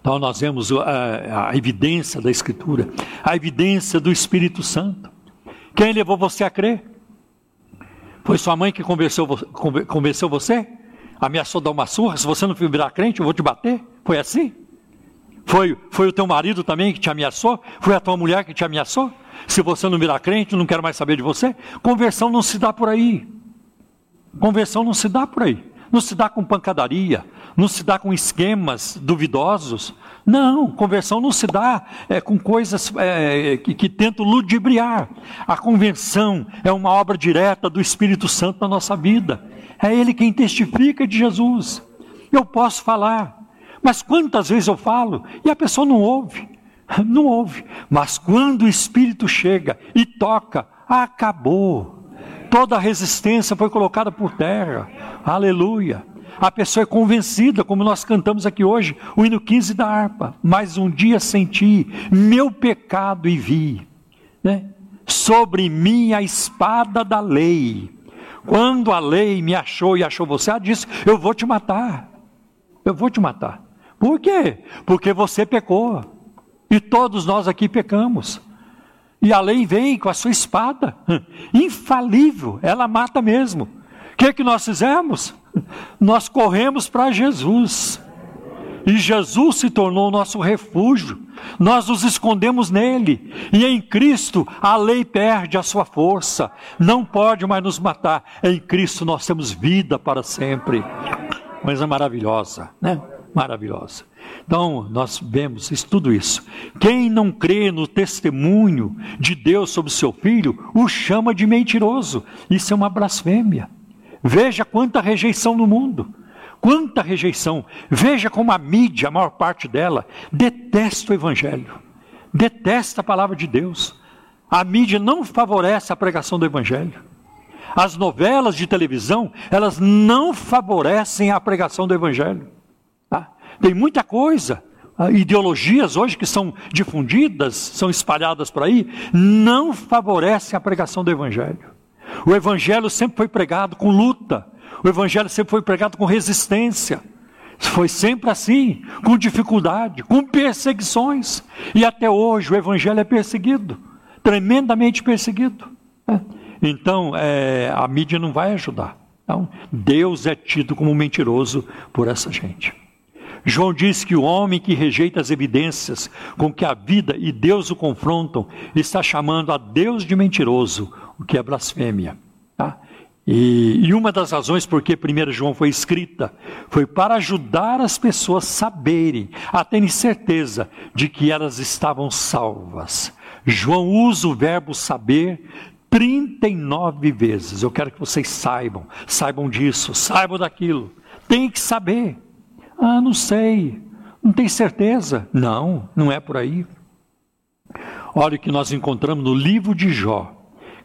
Então, nós vemos a, a evidência da Escritura, a evidência do Espírito Santo. Quem levou você a crer? Foi sua mãe que convenceu, convenceu você? Ameaçou dar uma surra? Se você não virar crente, eu vou te bater? Foi assim? Foi, foi o teu marido também que te ameaçou? Foi a tua mulher que te ameaçou? Se você não virar crente, não quero mais saber de você? Conversão não se dá por aí. Conversão não se dá por aí. Não se dá com pancadaria, não se dá com esquemas duvidosos. Não, conversão não se dá é, com coisas é, que, que tentam ludibriar. A conversão é uma obra direta do Espírito Santo na nossa vida. É Ele quem testifica de Jesus. Eu posso falar, mas quantas vezes eu falo e a pessoa não ouve? Não ouve. Mas quando o Espírito chega e toca, acabou. Toda a resistência foi colocada por terra. Aleluia. A pessoa é convencida, como nós cantamos aqui hoje, o hino 15 da harpa. Mas um dia senti meu pecado e vi, né? sobre mim a espada da lei. Quando a lei me achou e achou você, ela disse: Eu vou te matar. Eu vou te matar. Por quê? Porque você pecou. E todos nós aqui pecamos. E a lei vem com a sua espada, infalível, ela mata mesmo. O que, que nós fizemos? Nós corremos para Jesus. E Jesus se tornou nosso refúgio. Nós nos escondemos nele. E em Cristo a lei perde a sua força. Não pode mais nos matar. Em Cristo nós temos vida para sempre. Coisa maravilhosa, né? Maravilhosa. Então, nós vemos isso, tudo isso. Quem não crê no testemunho de Deus sobre seu filho, o chama de mentiroso. Isso é uma blasfêmia. Veja quanta rejeição no mundo. Quanta rejeição. Veja como a mídia, a maior parte dela, detesta o Evangelho, detesta a palavra de Deus. A mídia não favorece a pregação do Evangelho. As novelas de televisão, elas não favorecem a pregação do Evangelho. Tem muita coisa. Ah, ideologias hoje que são difundidas, são espalhadas por aí, não favorecem a pregação do Evangelho. O Evangelho sempre foi pregado com luta, o Evangelho sempre foi pregado com resistência. Foi sempre assim, com dificuldade, com perseguições. E até hoje o Evangelho é perseguido, tremendamente perseguido. Né? Então, é, a mídia não vai ajudar. Então, Deus é tido como mentiroso por essa gente. João diz que o homem que rejeita as evidências com que a vida e Deus o confrontam está chamando a Deus de mentiroso, o que é blasfêmia. Tá? E, e, uma das razões por que 1 João foi escrita foi para ajudar as pessoas a saberem, a terem certeza de que elas estavam salvas. João usa o verbo saber 39 vezes. Eu quero que vocês saibam, saibam disso, saibam daquilo. Tem que saber. Ah, não sei, não tem certeza. Não, não é por aí. Olha o que nós encontramos no livro de Jó,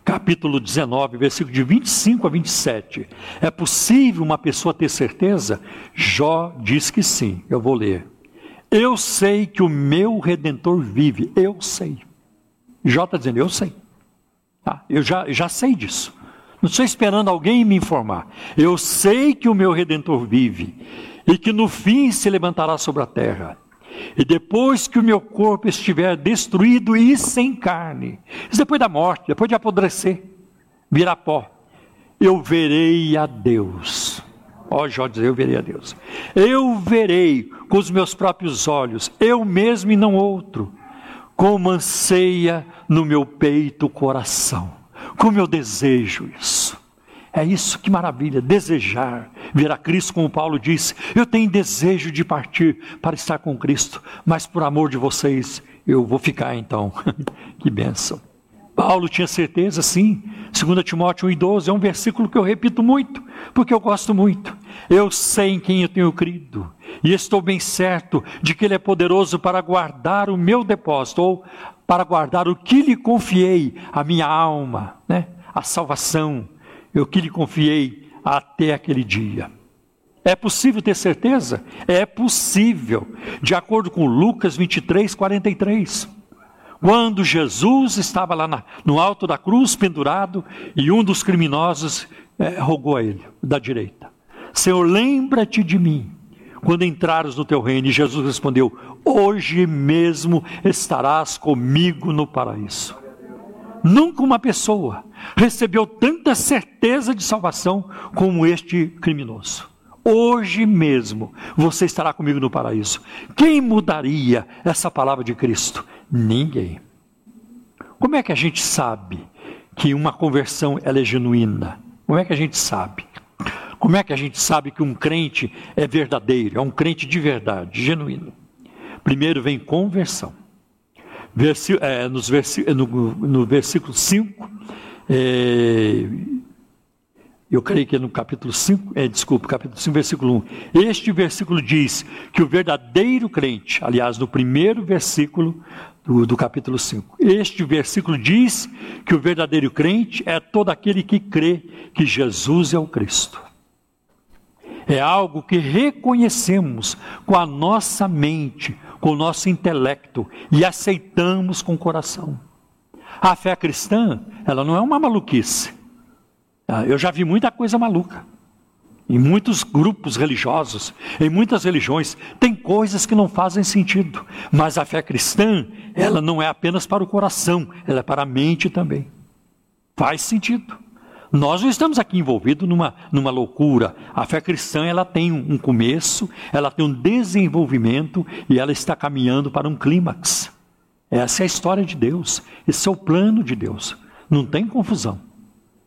capítulo 19, versículo de 25 a 27. É possível uma pessoa ter certeza? Jó diz que sim. Eu vou ler. Eu sei que o meu redentor vive. Eu sei. Jó está dizendo, eu sei. Tá? Eu já, já sei disso. Não estou esperando alguém me informar. Eu sei que o meu redentor vive e que no fim se levantará sobre a terra. E depois que o meu corpo estiver destruído e sem carne, depois da morte, depois de apodrecer, virar pó, eu verei a Deus. Ó, Jó diz, eu verei a Deus. Eu verei com os meus próprios olhos, eu mesmo e não outro, como anseia no meu peito o coração. Como eu desejo isso. É isso que maravilha, desejar ver a Cristo, como Paulo disse. Eu tenho desejo de partir para estar com Cristo, mas por amor de vocês eu vou ficar então. que bênção. Paulo tinha certeza, sim. 2 Timóteo 1,12 é um versículo que eu repito muito, porque eu gosto muito. Eu sei em quem eu tenho crido, e estou bem certo de que Ele é poderoso para guardar o meu depósito, ou para guardar o que lhe confiei, a minha alma, né? a salvação, o que lhe confiei até aquele dia. É possível ter certeza? É possível, de acordo com Lucas 23, 43. Quando Jesus estava lá na, no alto da cruz, pendurado, e um dos criminosos é, rogou a ele, da direita: Senhor, lembra-te de mim quando entrares no teu reino. E Jesus respondeu: Hoje mesmo estarás comigo no paraíso. Nunca uma pessoa recebeu tanta certeza de salvação como este criminoso. Hoje mesmo você estará comigo no paraíso. Quem mudaria essa palavra de Cristo? Ninguém. Como é que a gente sabe que uma conversão é genuína? Como é que a gente sabe? Como é que a gente sabe que um crente é verdadeiro, é um crente de verdade, genuíno? Primeiro vem conversão. Versi, é, nos versi, no, no versículo 5, é, eu creio que é no capítulo 5, é, desculpe, capítulo 5, versículo 1. Este versículo diz que o verdadeiro crente, aliás, no primeiro versículo do, do capítulo 5, este versículo diz que o verdadeiro crente é todo aquele que crê que Jesus é o Cristo. É algo que reconhecemos com a nossa mente, com o nosso intelecto e aceitamos com o coração. A fé cristã, ela não é uma maluquice. Ah, eu já vi muita coisa maluca. Em muitos grupos religiosos, em muitas religiões, tem coisas que não fazem sentido. Mas a fé cristã, ela não é apenas para o coração, ela é para a mente também. Faz sentido. Nós não estamos aqui envolvidos numa, numa loucura. A fé cristã ela tem um começo, ela tem um desenvolvimento e ela está caminhando para um clímax. Essa é a história de Deus, esse é o plano de Deus. Não tem confusão.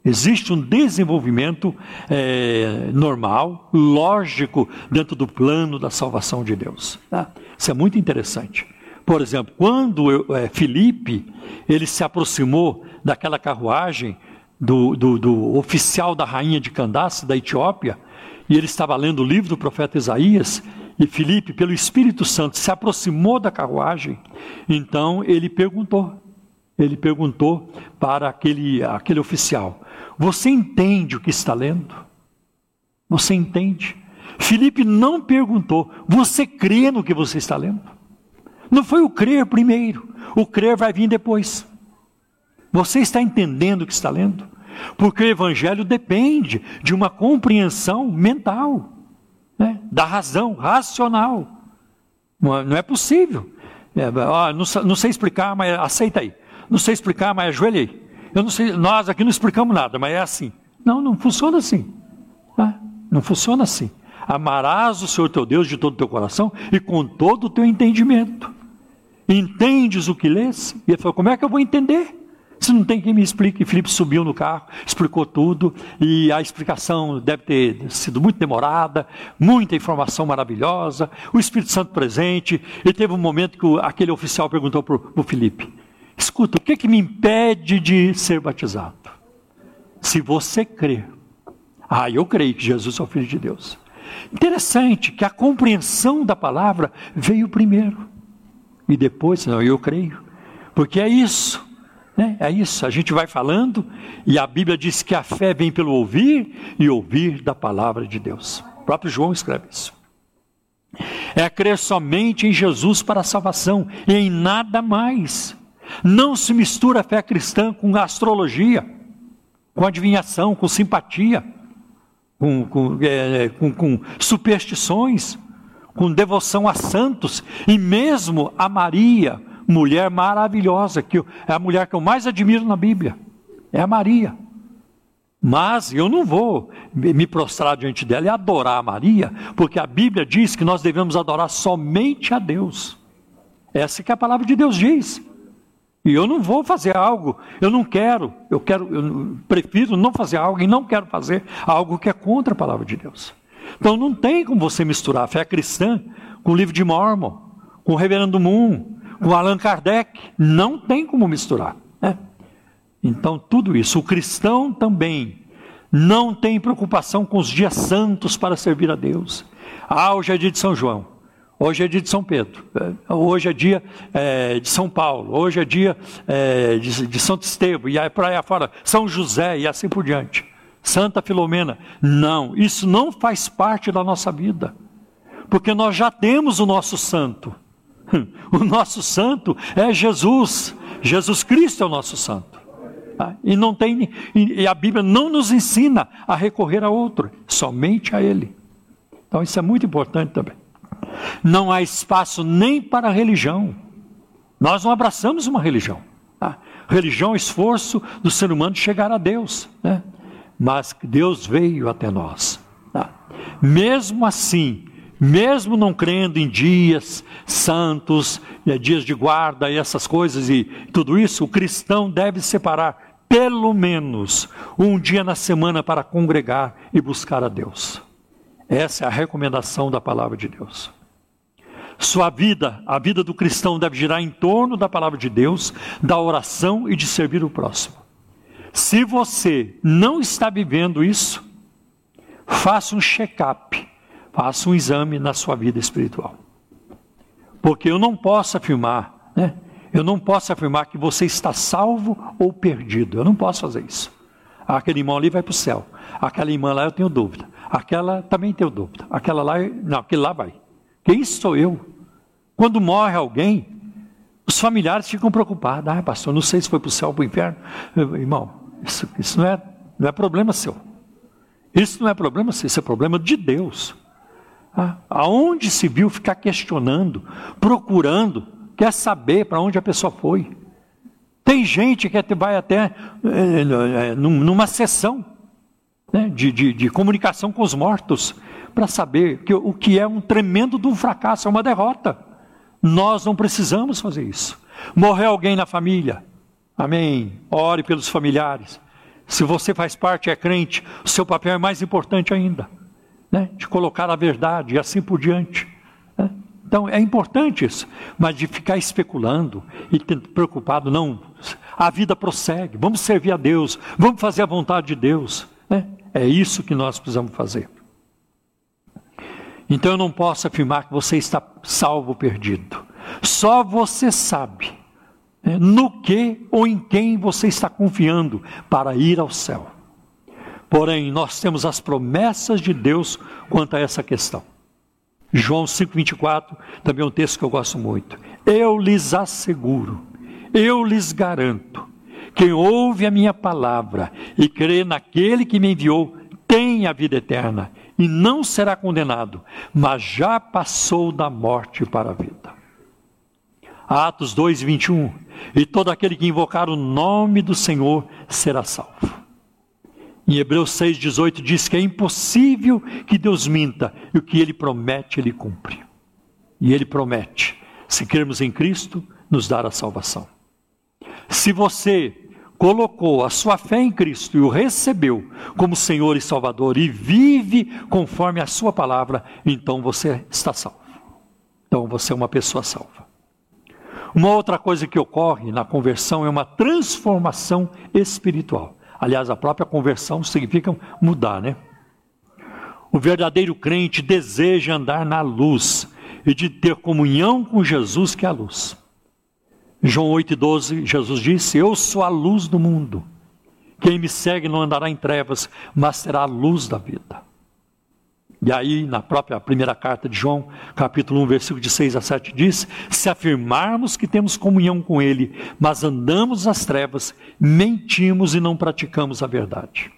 Existe um desenvolvimento é, normal, lógico, dentro do plano da salvação de Deus. Tá? Isso é muito interessante. Por exemplo, quando eu, é, Filipe ele se aproximou daquela carruagem do, do, do, oficial da rainha de Candace, da Etiópia, e ele estava lendo o livro do profeta Isaías, e Filipe, pelo Espírito Santo, se aproximou da carruagem, então ele perguntou, ele perguntou para aquele, aquele oficial: Você entende o que está lendo? Você entende? Filipe não perguntou: Você crê no que você está lendo? Não foi o crer primeiro, o crer vai vir depois. Você está entendendo o que está lendo? Porque o Evangelho depende de uma compreensão mental, né? da razão, racional. Não é possível. É, ó, não, não, sei explicar, mas aceita aí. Não sei explicar, mas ajoelhei. Eu não sei, nós aqui não explicamos nada, mas é assim. Não, não funciona assim. Tá? Não funciona assim. Amarás o Senhor teu Deus de todo o teu coração e com todo o teu entendimento. Entendes o que lês? E ele falou: Como é que eu vou entender? Se não tem quem me explique. Filipe subiu no carro, explicou tudo, e a explicação deve ter sido muito demorada, muita informação maravilhosa, o Espírito Santo presente. E teve um momento que aquele oficial perguntou para o Filipe: Escuta, o que, que me impede de ser batizado? Se você crer. Ah, eu creio que Jesus é o Filho de Deus. Interessante que a compreensão da palavra veio primeiro. E depois, não, eu creio. Porque é isso. Né? É isso. A gente vai falando e a Bíblia diz que a fé vem pelo ouvir e ouvir da palavra de Deus. O próprio João escreve isso. É crer somente em Jesus para a salvação e em nada mais. Não se mistura a fé cristã com astrologia, com adivinhação, com simpatia, com, com, é, com, com superstições com devoção a santos e mesmo a Maria, mulher maravilhosa, que é a mulher que eu mais admiro na Bíblia, é a Maria. Mas eu não vou me prostrar diante dela e adorar a Maria, porque a Bíblia diz que nós devemos adorar somente a Deus. Essa que a palavra de Deus diz. E eu não vou fazer algo, eu não quero, eu quero, eu prefiro não fazer algo e não quero fazer algo que é contra a palavra de Deus. Então não tem como você misturar a fé cristã com o livro de Mormon, com o Reverendo Moon, com Allan Kardec. Não tem como misturar. Né? Então tudo isso. O cristão também não tem preocupação com os dias santos para servir a Deus. Ah, hoje é dia de São João. Hoje é dia de São Pedro, hoje é dia é, de São Paulo, hoje é dia é, de, de Santo Estevão, e aí para aí afora, São José e assim por diante. Santa Filomena. Não, isso não faz parte da nossa vida. Porque nós já temos o nosso santo. O nosso santo é Jesus. Jesus Cristo é o nosso santo. Tá? E não tem e a Bíblia não nos ensina a recorrer a outro, somente a ele. Então isso é muito importante também. Não há espaço nem para religião. Nós não abraçamos uma religião. Tá? Religião é esforço do ser humano de chegar a Deus. Né? mas Deus veio até nós. Tá? Mesmo assim, mesmo não crendo em dias santos, eh, dias de guarda e essas coisas e tudo isso, o cristão deve separar pelo menos um dia na semana para congregar e buscar a Deus. Essa é a recomendação da palavra de Deus. Sua vida, a vida do cristão deve girar em torno da palavra de Deus, da oração e de servir o próximo. Se você não está vivendo isso, faça um check-up, faça um exame na sua vida espiritual. Porque eu não posso afirmar, né? Eu não posso afirmar que você está salvo ou perdido. Eu não posso fazer isso. Aquele irmão ali vai para o céu. Aquela irmã lá eu tenho dúvida. Aquela também tenho dúvida. Aquela lá, não, aquele lá vai. Quem sou eu? Quando morre alguém, os familiares ficam preocupados. Ah, pastor, não sei se foi para o céu ou para o inferno. Irmão, isso, isso não, é, não é problema seu. Isso não é problema seu, isso é problema de Deus. Ah, aonde se viu ficar questionando, procurando, quer saber para onde a pessoa foi? Tem gente que vai até é, numa sessão né, de, de, de, comunicação com os mortos para saber que, o que é um tremendo de um fracasso, é uma derrota. Nós não precisamos fazer isso. Morreu alguém na família, Amém. Ore pelos familiares. Se você faz parte, é crente, o seu papel é mais importante ainda, né? de colocar a verdade e assim por diante. Né? Então é importante isso, mas de ficar especulando e preocupado, não. A vida prossegue, vamos servir a Deus, vamos fazer a vontade de Deus. Né? É isso que nós precisamos fazer. Então eu não posso afirmar que você está salvo ou perdido. Só você sabe no que ou em quem você está confiando para ir ao céu. Porém, nós temos as promessas de Deus quanto a essa questão. João 5,24 também é um texto que eu gosto muito. Eu lhes asseguro, eu lhes garanto, quem ouve a minha palavra e crê naquele que me enviou, tem a vida eterna e não será condenado, mas já passou da morte para a vida. Atos 2, 21. E todo aquele que invocar o nome do Senhor será salvo. Em Hebreus 6,18 diz que é impossível que Deus minta, e o que ele promete, ele cumpre. E ele promete, se crermos em Cristo, nos dar a salvação. Se você colocou a sua fé em Cristo e o recebeu como Senhor e Salvador e vive conforme a sua palavra, então você está salvo. Então você é uma pessoa salva. Uma outra coisa que ocorre na conversão é uma transformação espiritual. Aliás, a própria conversão significa mudar, né? O verdadeiro crente deseja andar na luz e de ter comunhão com Jesus, que é a luz. João 8,12, Jesus disse: Eu sou a luz do mundo. Quem me segue não andará em trevas, mas terá a luz da vida. E aí, na própria primeira carta de João, capítulo 1, versículo de 6 a 7, diz: Se afirmarmos que temos comunhão com Ele, mas andamos nas trevas, mentimos e não praticamos a verdade.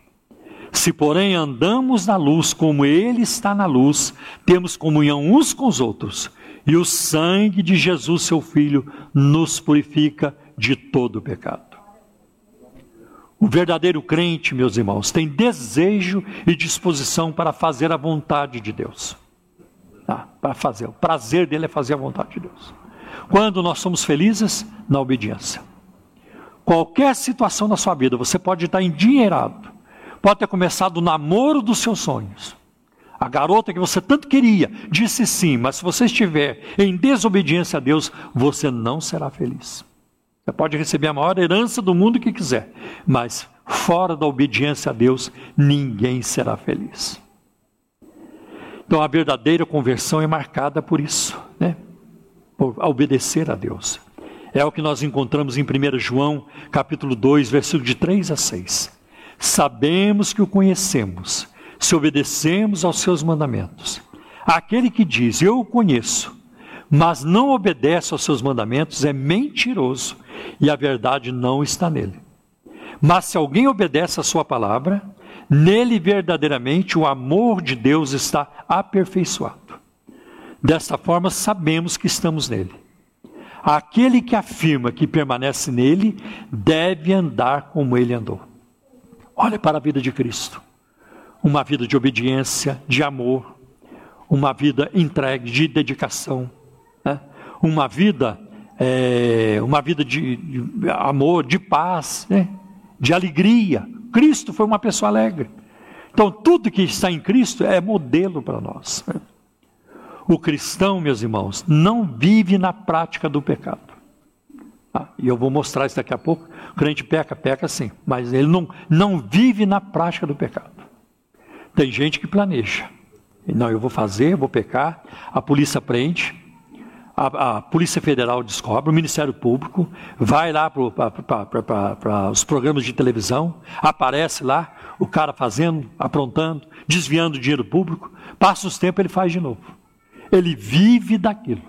Se, porém, andamos na luz como Ele está na luz, temos comunhão uns com os outros, e o sangue de Jesus, seu Filho, nos purifica de todo pecado. O verdadeiro crente, meus irmãos, tem desejo e disposição para fazer a vontade de Deus. Ah, para fazer. O prazer dele é fazer a vontade de Deus. Quando nós somos felizes? Na obediência. Qualquer situação na sua vida, você pode estar endinheirado, pode ter começado o namoro dos seus sonhos. A garota que você tanto queria disse sim, mas se você estiver em desobediência a Deus, você não será feliz. Você pode receber a maior herança do mundo que quiser, mas fora da obediência a Deus, ninguém será feliz. Então a verdadeira conversão é marcada por isso, né? Por obedecer a Deus. É o que nós encontramos em 1 João, capítulo 2, versículo de 3 a 6. Sabemos que o conhecemos, se obedecemos aos seus mandamentos. Aquele que diz, eu o conheço, mas não obedece aos seus mandamentos, é mentiroso e a verdade não está nele. Mas se alguém obedece a sua palavra, nele verdadeiramente o amor de Deus está aperfeiçoado. Desta forma, sabemos que estamos nele. Aquele que afirma que permanece nele deve andar como ele andou. Olha para a vida de Cristo. Uma vida de obediência, de amor, uma vida entregue, de dedicação? Uma vida é, uma vida de, de, amor, de paz, né? de alegria. Cristo foi uma pessoa alegre. Então, tudo que está em Cristo é modelo para nós. O cristão, meus irmãos, não vive na prática do pecado. Ah, e eu vou mostrar isso daqui a pouco. O crente peca, peca sim, mas ele não, não vive na prática do pecado. Tem gente que planeja. Não, eu vou fazer, vou pecar, a polícia prende, a, a, Polícia Federal descobre, o Ministério Público vai lá para os programas de televisão, aparece lá o cara fazendo, aprontando, desviando dinheiro público, passa os tempos ele faz de novo. Ele vive daquilo.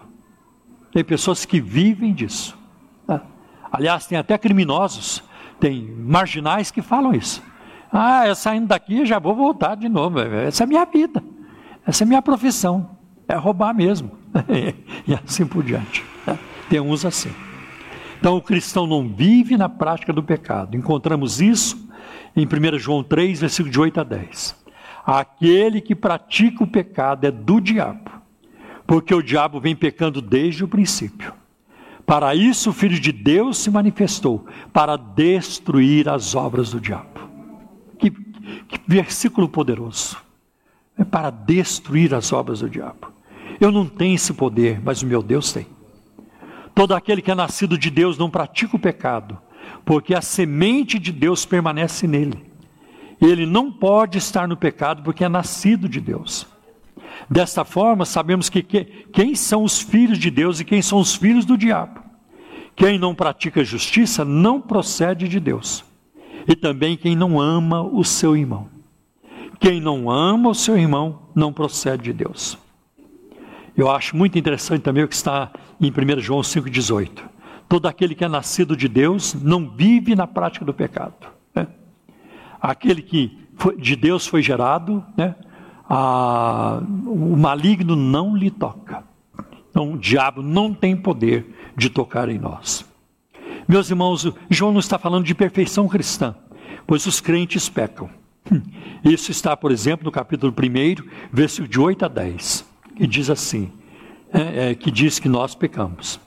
Tem pessoas que vivem disso. Né? Aliás, tem até criminosos, tem marginais que falam isso. Ah, eu saindo daqui já vou voltar de novo. Essa é a minha vida, essa é a minha profissão. É roubar mesmo. e assim por diante. Né? Tem uns assim. Então o cristão não vive na prática do pecado. Encontramos isso em 1 João 3, versículo de 8 a 10. Aquele que pratica o pecado é do diabo, porque o diabo vem pecando desde o princípio. Para isso o Filho de Deus se manifestou, para destruir as obras do diabo. Que, que versículo poderoso! É para destruir as obras do diabo. Eu não tenho esse poder, mas o meu Deus tem. Todo aquele que é nascido de Deus não pratica o pecado, porque a semente de Deus permanece nele. Ele não pode estar no pecado porque é nascido de Deus. Desta forma, sabemos que, que quem são os filhos de Deus e quem são os filhos do diabo. Quem não pratica justiça não procede de Deus. E também quem não ama o seu irmão. Quem não ama o seu irmão não procede de Deus. Eu acho muito interessante também o que está em 1 João 5,18. Todo aquele que é nascido de Deus não vive na prática do pecado. Né? Aquele que foi, de Deus foi gerado, né? o maligno não lhe toca. Então, o diabo não tem poder de tocar em nós. Meus irmãos, João não está falando de perfeição cristã, pois os crentes pecam. Isso está, por exemplo, no capítulo 1, versículo de 8 a 10, que diz assim: é, é, que diz que nós pecamos.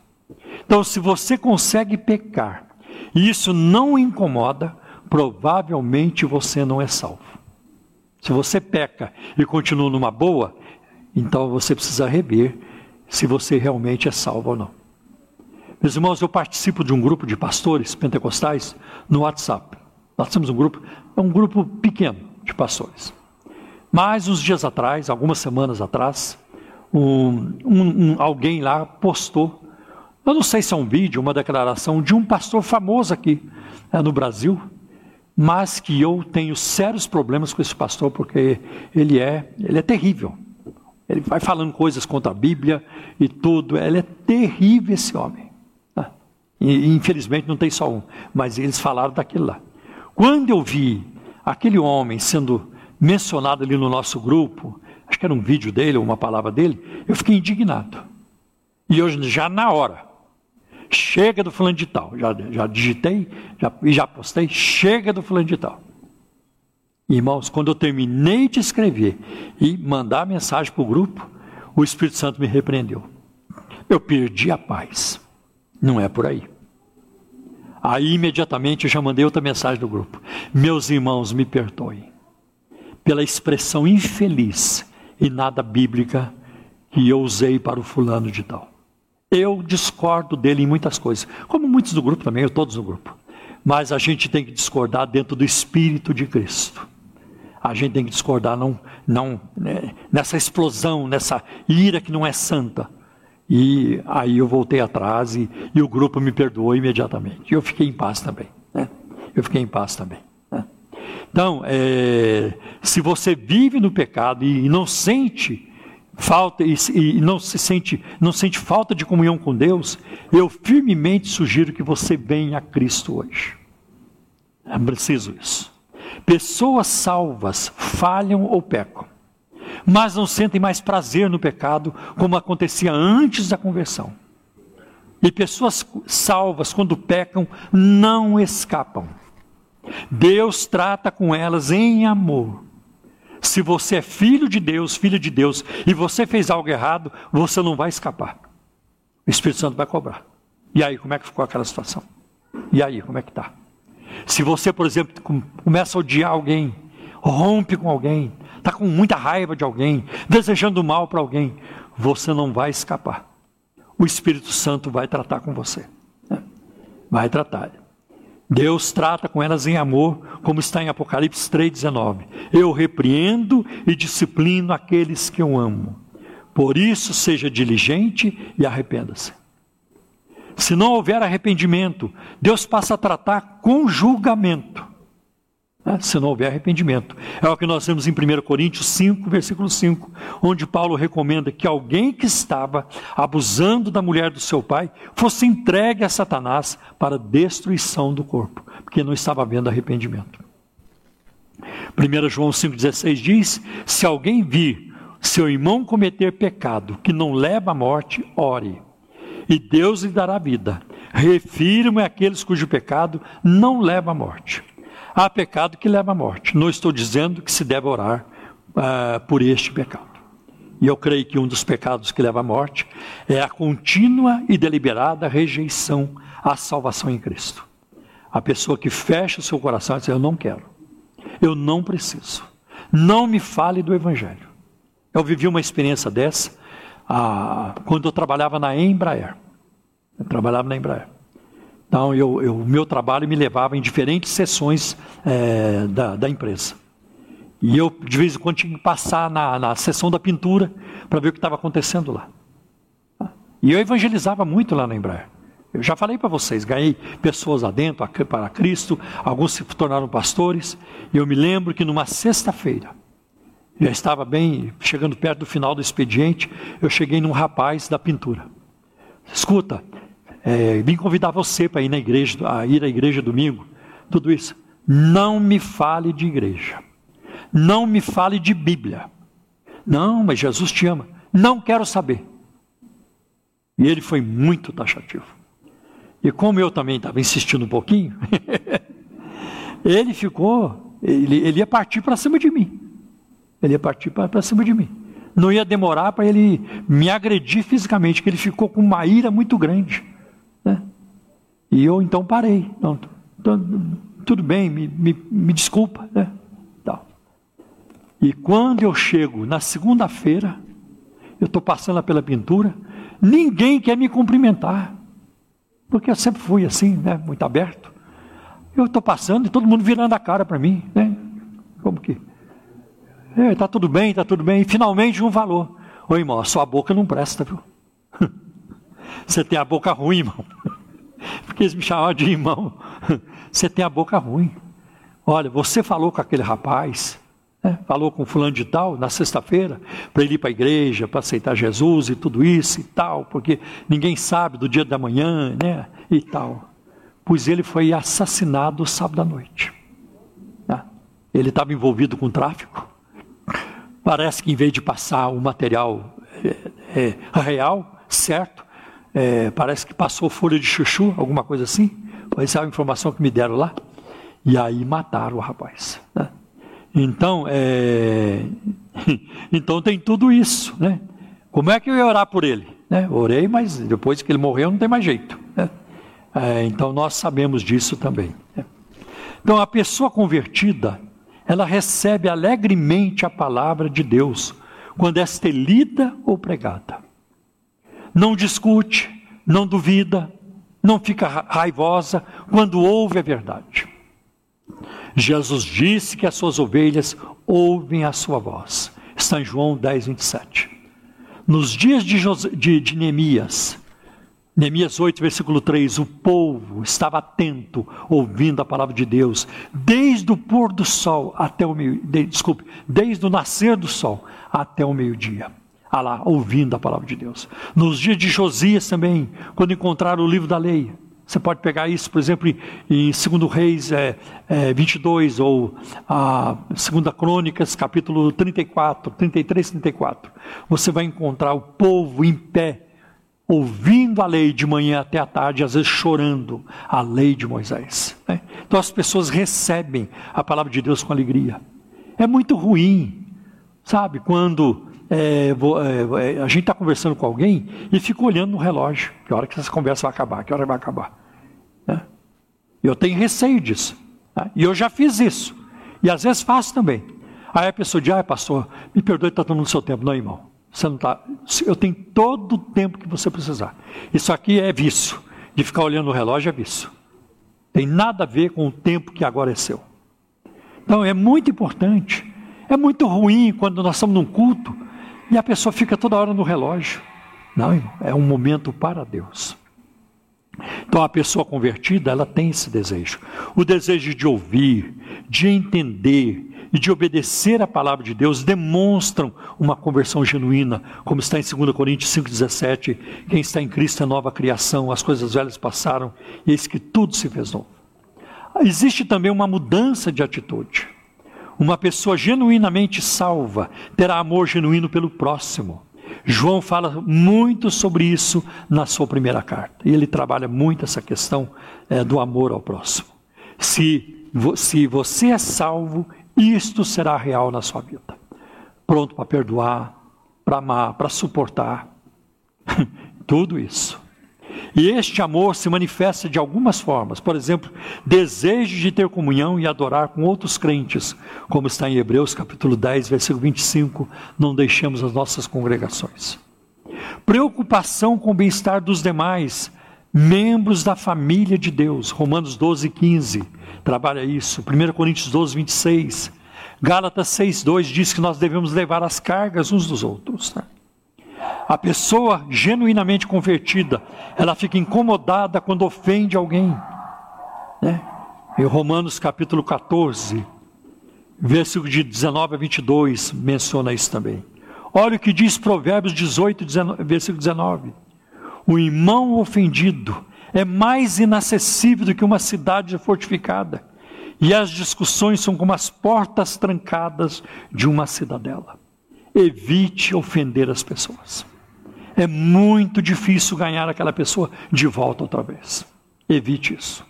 Então, se você consegue pecar e isso não incomoda, provavelmente você não é salvo. Se você peca e continua numa boa, então você precisa rever se você realmente é salvo ou não. Meus irmãos, eu participo de um grupo de pastores pentecostais no WhatsApp. Nós temos um grupo, é um grupo pequeno de pastores. Mas uns dias atrás, algumas semanas atrás, um, um, alguém lá postou, eu não sei se é um vídeo, uma declaração de um pastor famoso aqui é, no Brasil, mas que eu tenho sérios problemas com esse pastor porque ele é, ele é terrível. Ele vai falando coisas contra a Bíblia e tudo. Ele é terrível esse homem. Né? E, infelizmente não tem só um, mas eles falaram daquilo lá. Quando eu vi aquele homem sendo mencionado ali no nosso grupo, acho que era um vídeo dele ou uma palavra dele, eu fiquei indignado. E hoje, já na hora, chega do fulano de tal, já, já digitei e já postei, chega do fulano de tal. Irmãos, quando eu terminei de escrever e mandar a mensagem para o grupo, o Espírito Santo me repreendeu. Eu perdi a paz. Não é por aí. Aí imediatamente eu já mandei outra mensagem do grupo. Meus irmãos, me perdoem pela expressão infeliz e nada bíblica que eu usei para o fulano de tal. Eu discordo dele em muitas coisas, como muitos do grupo também, eu todos no grupo. Mas a gente tem que discordar dentro do espírito de Cristo a gente tem que discordar não, não né, nessa explosão, nessa ira que não é santa. E aí eu voltei atrás e, e o grupo me perdoou imediatamente. E eu fiquei em paz também. Né? Eu fiquei em paz também. Então, é, se você vive no pecado e, e não sente falta e, e, não se sente não sente falta de comunhão com Deus, eu firmemente sugiro que você venha a Cristo hoje. É preciso isso. Pessoas salvas falham ou pecam, mas não sentem mais prazer no pecado como acontecia antes da conversão. E pessoas salvas, quando pecam, não escapam. Deus trata com elas em amor. Se você é filho de Deus, filho de Deus, e você fez algo errado, você não vai escapar. O Espírito Santo vai cobrar. E aí, como é que ficou aquela situação? E aí, como é que está? Se você, por exemplo, começa a odiar alguém, rompe com alguém, está com muita raiva de alguém, desejando mal para alguém, você não vai escapar. O Espírito Santo vai tratar com você. Vai tratar. Deus trata com elas em amor, como está em Apocalipse 3,19. Eu repreendo e disciplino aqueles que eu amo. Por isso, seja diligente e arrependa-se. Se não houver arrependimento, Deus passa a tratar com julgamento. Né? Se não houver arrependimento. É o que nós vemos em 1 Coríntios 5, versículo 5, onde Paulo recomenda que alguém que estava abusando da mulher do seu pai fosse entregue a Satanás para destruição do corpo, porque não estava havendo arrependimento. 1 João 5,16 diz: Se alguém vir seu irmão cometer pecado que não leva à morte, ore e Deus lhe dará vida. Refiro-me àqueles cujo pecado não leva à morte. Há pecado que leva à morte. Não estou dizendo que se deve orar uh, por este pecado. E eu creio que um dos pecados que leva à morte é a contínua e deliberada rejeição à salvação em Cristo. A pessoa que fecha o seu coração e diz: Eu não quero, eu não preciso, não me fale do Evangelho. Eu vivi uma experiência dessa a, quando eu trabalhava na Embraer. Eu trabalhava na Embraer. Então, eu, o meu trabalho me levava em diferentes sessões é, da, da, empresa. E eu, de vez em quando, tinha que passar na, na sessão da pintura para ver o que estava acontecendo lá. E eu evangelizava muito lá na Embraer. Eu já falei para vocês, ganhei pessoas lá dentro para Cristo, alguns se tornaram pastores. E eu me lembro que numa sexta-feira, Já estava bem, chegando perto do final do expediente, eu cheguei num rapaz da pintura. Escuta, é, vim convidar você para ir na igreja, a ir à igreja domingo, tudo isso. Não me fale de igreja. Não me fale de Bíblia. Não, mas Jesus te ama. Não quero saber. E ele foi muito taxativo. E como eu também estava insistindo um pouquinho, ele ficou, ele, ele ia partir para cima de mim. Ele ia partir para cima de mim. Não ia demorar para ele me agredir fisicamente, que ele ficou com uma ira muito grande. Né? E eu então parei. Não, tudo bem, me, me, me desculpa. Né? E quando eu chego na segunda-feira, eu estou passando pela pintura, ninguém quer me cumprimentar. Porque eu sempre fui assim, né, muito aberto. Eu estou passando e todo mundo virando a cara para mim, né? Como que? É, tá tudo bem, tá tudo bem. E finalmente um valor. Ô irmão, a sua boca não presta, viu? Você tem a boca ruim, irmão. Porque eles me chamavam de irmão. Você tem a boca ruim. Olha, você falou com aquele rapaz, né? falou com fulano de tal na sexta-feira, para ele ir para a igreja, para aceitar Jesus e tudo isso e tal, porque ninguém sabe do dia da manhã, né? E tal. Pois ele foi assassinado sábado à noite. Né? Ele estava envolvido com tráfico. Parece que em vez de passar o material é, é, real, certo, é, parece que passou folha de chuchu, alguma coisa assim. Essa é a informação que me deram lá. E aí mataram o rapaz. Né? Então, é... então tem tudo isso, né? Como é que eu ia orar por ele? Né? Orei, mas depois que ele morreu não tem mais jeito. Né? É, então nós sabemos disso também. Né? Então a pessoa convertida, ela recebe alegremente a palavra de Deus quando esta é lida ou pregada. Não discute, não duvida, não fica raivosa quando ouve a verdade. Jesus disse que as suas ovelhas ouvem a sua voz. Em João 10, 27. Nos dias de, José, de, de Neemias, Neemias 8, versículo 3, o povo estava atento, ouvindo a palavra de Deus, desde o pôr do sol até o meio, de, desculpe, desde o nascer do sol até o meio-dia. Ah lá, ouvindo a palavra de Deus. Nos dias de Josias também, quando encontraram o livro da lei, você pode pegar isso, por exemplo, em 2 Reis é, é, 22 ou a 2 Crônicas, capítulo 34, 33, 34. Você vai encontrar o povo em pé, ouvindo a lei de manhã até a tarde, às vezes chorando a lei de Moisés. Né? Então as pessoas recebem a palavra de Deus com alegria. É muito ruim, sabe, quando é, é, é, a gente está conversando com alguém e fica olhando no relógio. Que hora que essa conversa vai acabar? Que hora vai acabar? Né? Eu tenho receio disso. Né? E eu já fiz isso. E às vezes faço também. Aí a pessoa diz, ah, pastor, me perdoe, está tomando seu tempo. Não, irmão. Você não tá, eu tenho todo o tempo que você precisar. Isso aqui é vício. De ficar olhando no relógio é vício. Tem nada a ver com o tempo que agora é seu. Então é muito importante. É muito ruim quando nós estamos num culto e a pessoa fica toda hora no relógio. Não, irmão, é um momento para Deus. Então a pessoa convertida, ela tem esse desejo. O desejo de ouvir, de entender e de obedecer a palavra de Deus demonstram uma conversão genuína, como está em 2 Coríntios 5,17, quem está em Cristo é nova criação, as coisas velhas passaram, e eis que tudo se fez novo. Existe também uma mudança de atitude. Uma pessoa genuinamente salva terá amor genuíno pelo próximo. João fala muito sobre isso na sua primeira carta. E ele trabalha muito essa questão é, do amor ao próximo. Se, se você é salvo, isto será real na sua vida. Pronto para perdoar, para amar, para suportar. Tudo isso. E este amor se manifesta de algumas formas. Por exemplo, desejo de ter comunhão e adorar com outros crentes, como está em Hebreus capítulo 10, versículo 25, não deixemos as nossas congregações. Preocupação com o bem-estar dos demais, membros da família de Deus. Romanos 12, 15 trabalha isso. 1 Coríntios 12, 26. Gálatas 6, 2 diz que nós devemos levar as cargas uns dos outros. Né? A pessoa genuinamente convertida, ela fica incomodada quando ofende alguém. Né? Em Romanos capítulo 14, versículo de 19 a 22 menciona isso também. Olha o que diz Provérbios 18, 19, versículo 19. O irmão ofendido é mais inacessível do que uma cidade fortificada, e as discussões são como as portas trancadas de uma cidadela. Evite ofender as pessoas. É muito difícil ganhar aquela pessoa de volta outra vez. Evite isso.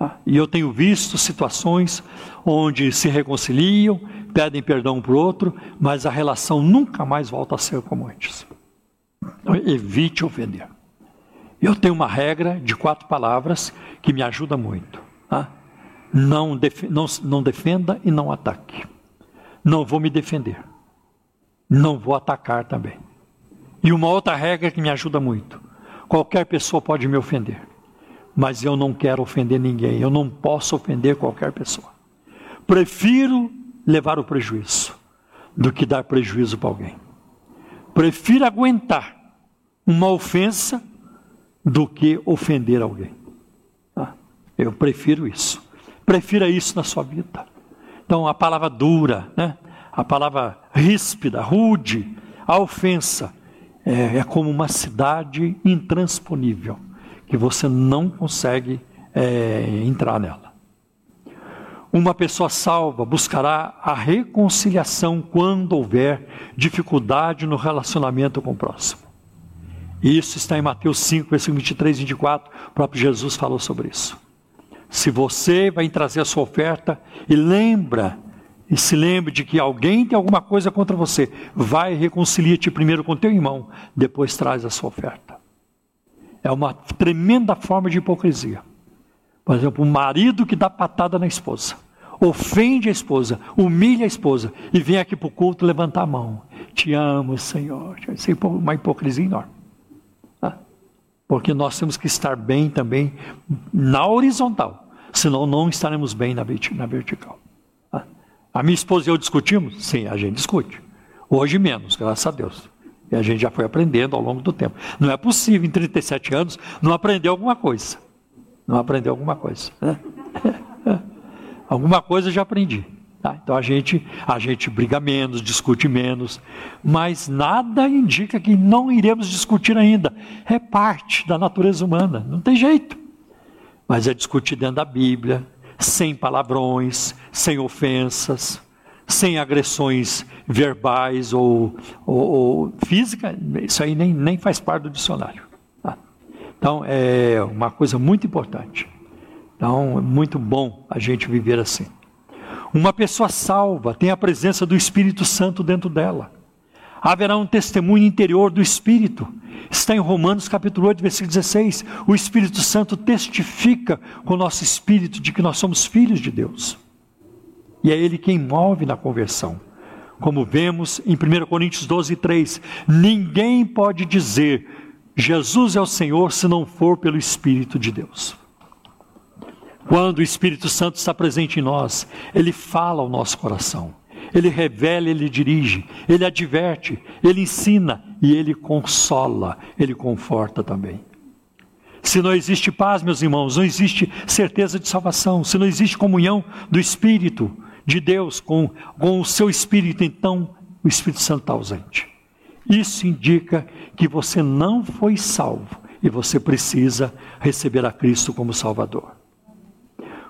Ah, e eu tenho visto situações onde se reconciliam, pedem perdão para o outro, mas a relação nunca mais volta a ser como antes. Então, evite ofender. Eu tenho uma regra de quatro palavras que me ajuda muito. Tá? Não, def não, não defenda e não ataque. Não vou me defender. Não vou atacar também. E uma outra regra que me ajuda muito: qualquer pessoa pode me ofender, mas eu não quero ofender ninguém. Eu não posso ofender qualquer pessoa. Prefiro levar o prejuízo do que dar prejuízo para alguém. Prefiro aguentar uma ofensa do que ofender alguém. Ah, eu prefiro isso. Prefira isso na sua vida. Então, a palavra dura, né? A palavra ríspida, rude, a ofensa, é, é como uma cidade intransponível, que você não consegue é, entrar nela. Uma pessoa salva buscará a reconciliação quando houver dificuldade no relacionamento com o próximo. Isso está em Mateus 5, versículo 23 e 24. O próprio Jesus falou sobre isso. Se você vai trazer a sua oferta e lembra, e se lembre de que alguém tem alguma coisa contra você, vai reconcilia-te primeiro com teu irmão, depois traz a sua oferta. É uma tremenda forma de hipocrisia. Por exemplo, um marido que dá patada na esposa, ofende a esposa, humilha a esposa e vem aqui para o culto levantar a mão. Te amo, Senhor. Isso é uma hipocrisia enorme. Porque nós temos que estar bem também na horizontal, senão não estaremos bem na, vertical. A minha esposa e eu discutimos? Sim, a gente discute. Hoje menos, graças a Deus. E a gente já foi aprendendo ao longo do tempo. Não é possível, em 37 anos, não aprender alguma coisa. Não aprender alguma coisa. Né? alguma coisa eu já aprendi. Tá? Então a gente, a gente briga menos, discute menos, mas nada indica que não iremos discutir ainda. É parte da natureza humana, não tem jeito. Mas é discutir dentro da Bíblia, sem palavrões, sem ofensas, sem agressões verbais ou, ou, ou físicas, isso aí nem, nem faz parte do dicionário. Tá? Então é uma coisa muito importante. Então é muito bom a gente viver assim. Uma pessoa salva tem a presença do Espírito Santo dentro dela. Haverá um testemunho interior do Espírito. Está em Romanos capítulo 8, versículo 16. O Espírito Santo testifica com o nosso espírito de que nós somos filhos de Deus. E é Ele quem move na conversão. Como vemos em 1 Coríntios 12, 3. Ninguém pode dizer Jesus é o Senhor se não for pelo Espírito de Deus. Quando o Espírito Santo está presente em nós, ele fala ao nosso coração, ele revela, ele dirige, ele adverte, ele ensina e ele consola, ele conforta também. Se não existe paz, meus irmãos, não existe certeza de salvação, se não existe comunhão do Espírito de Deus com, com o seu Espírito, então o Espírito Santo está ausente. Isso indica que você não foi salvo e você precisa receber a Cristo como Salvador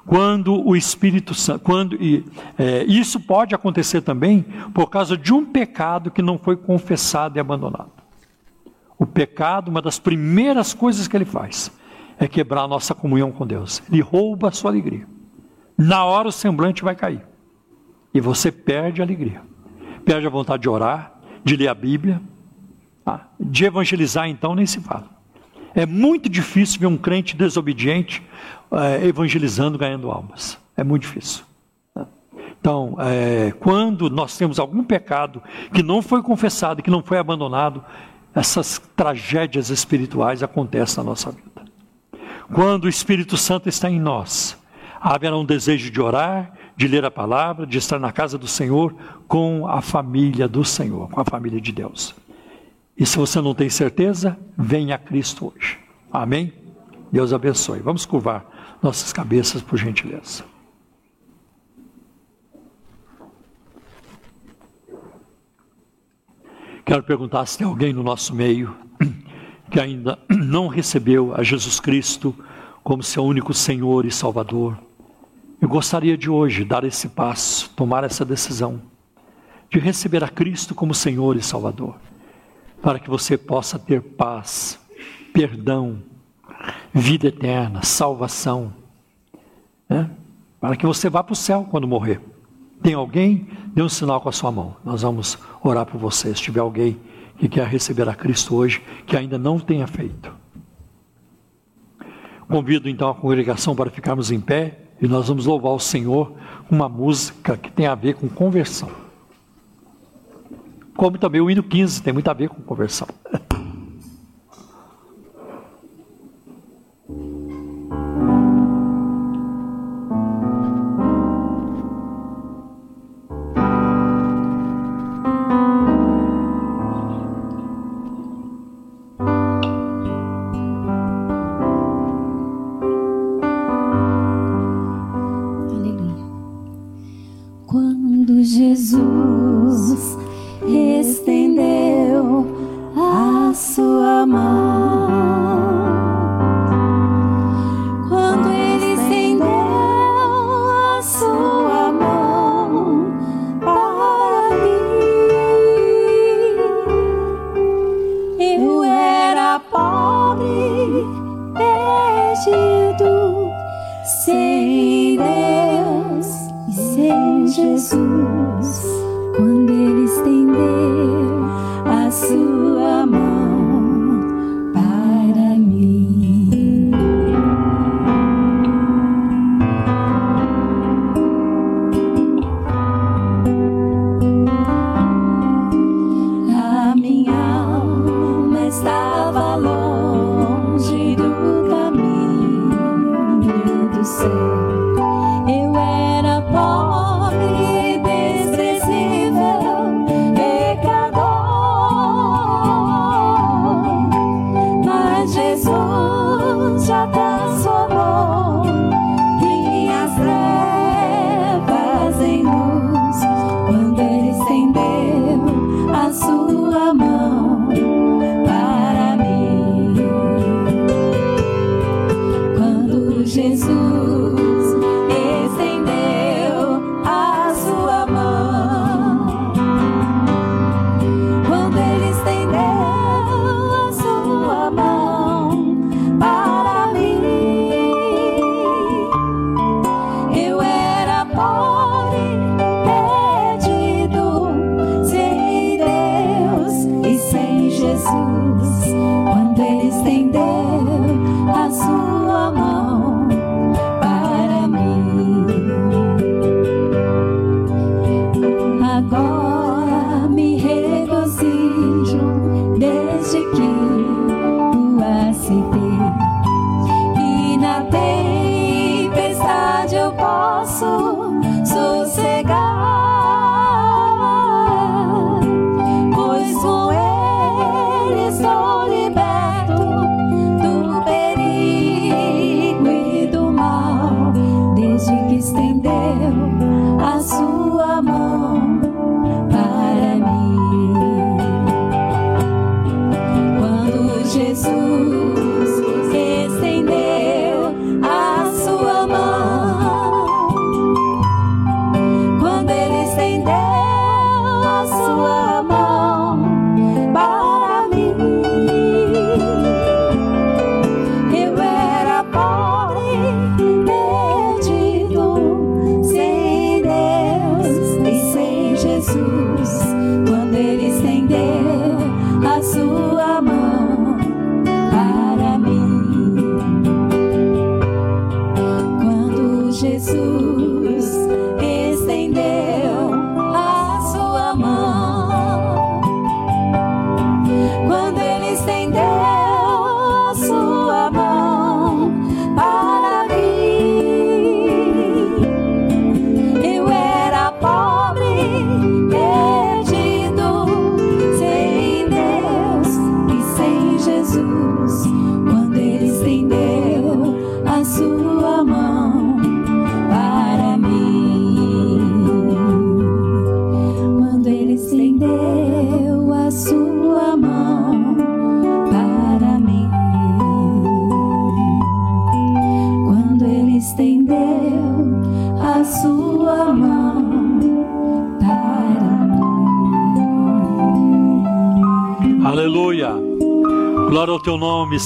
quando o Espírito Santo, quando e, é, isso pode acontecer também por causa de um pecado que não foi confessado e abandonado. O pecado, uma das primeiras coisas que ele faz é quebrar a nossa comunhão com Deus. Ele rouba a sua alegria. Na hora o semblante vai cair e você perde a alegria, perde a vontade de orar, de ler a Bíblia, tá? de evangelizar. Então nem se fala. É muito difícil ver um crente desobediente é, evangelizando, ganhando almas. É muito difícil. Né? Então, é, quando nós temos algum pecado que não foi confessado, que não foi abandonado, essas tragédias espirituais acontecem na nossa vida. Quando o Espírito Santo está em nós, haverá um desejo de orar, de ler a palavra, de estar na casa do Senhor com a família do Senhor, com a família de Deus. E se você não tem certeza, venha a Cristo hoje. Amém? Deus abençoe. Vamos curvar nossas cabeças, por gentileza. Quero perguntar se tem alguém no nosso meio que ainda não recebeu a Jesus Cristo como seu único Senhor e Salvador. Eu gostaria de hoje dar esse passo, tomar essa decisão de receber a Cristo como Senhor e Salvador para que você possa ter paz, perdão, vida eterna, salvação, né? para que você vá para o céu quando morrer. Tem alguém? Dê um sinal com a sua mão. Nós vamos orar por você. Se tiver alguém que quer receber a Cristo hoje, que ainda não tenha feito. Convido então a congregação para ficarmos em pé e nós vamos louvar o Senhor com uma música que tem a ver com conversão como também o hino 15, tem muito a ver com conversão. Aleluia. Quando Jesus suara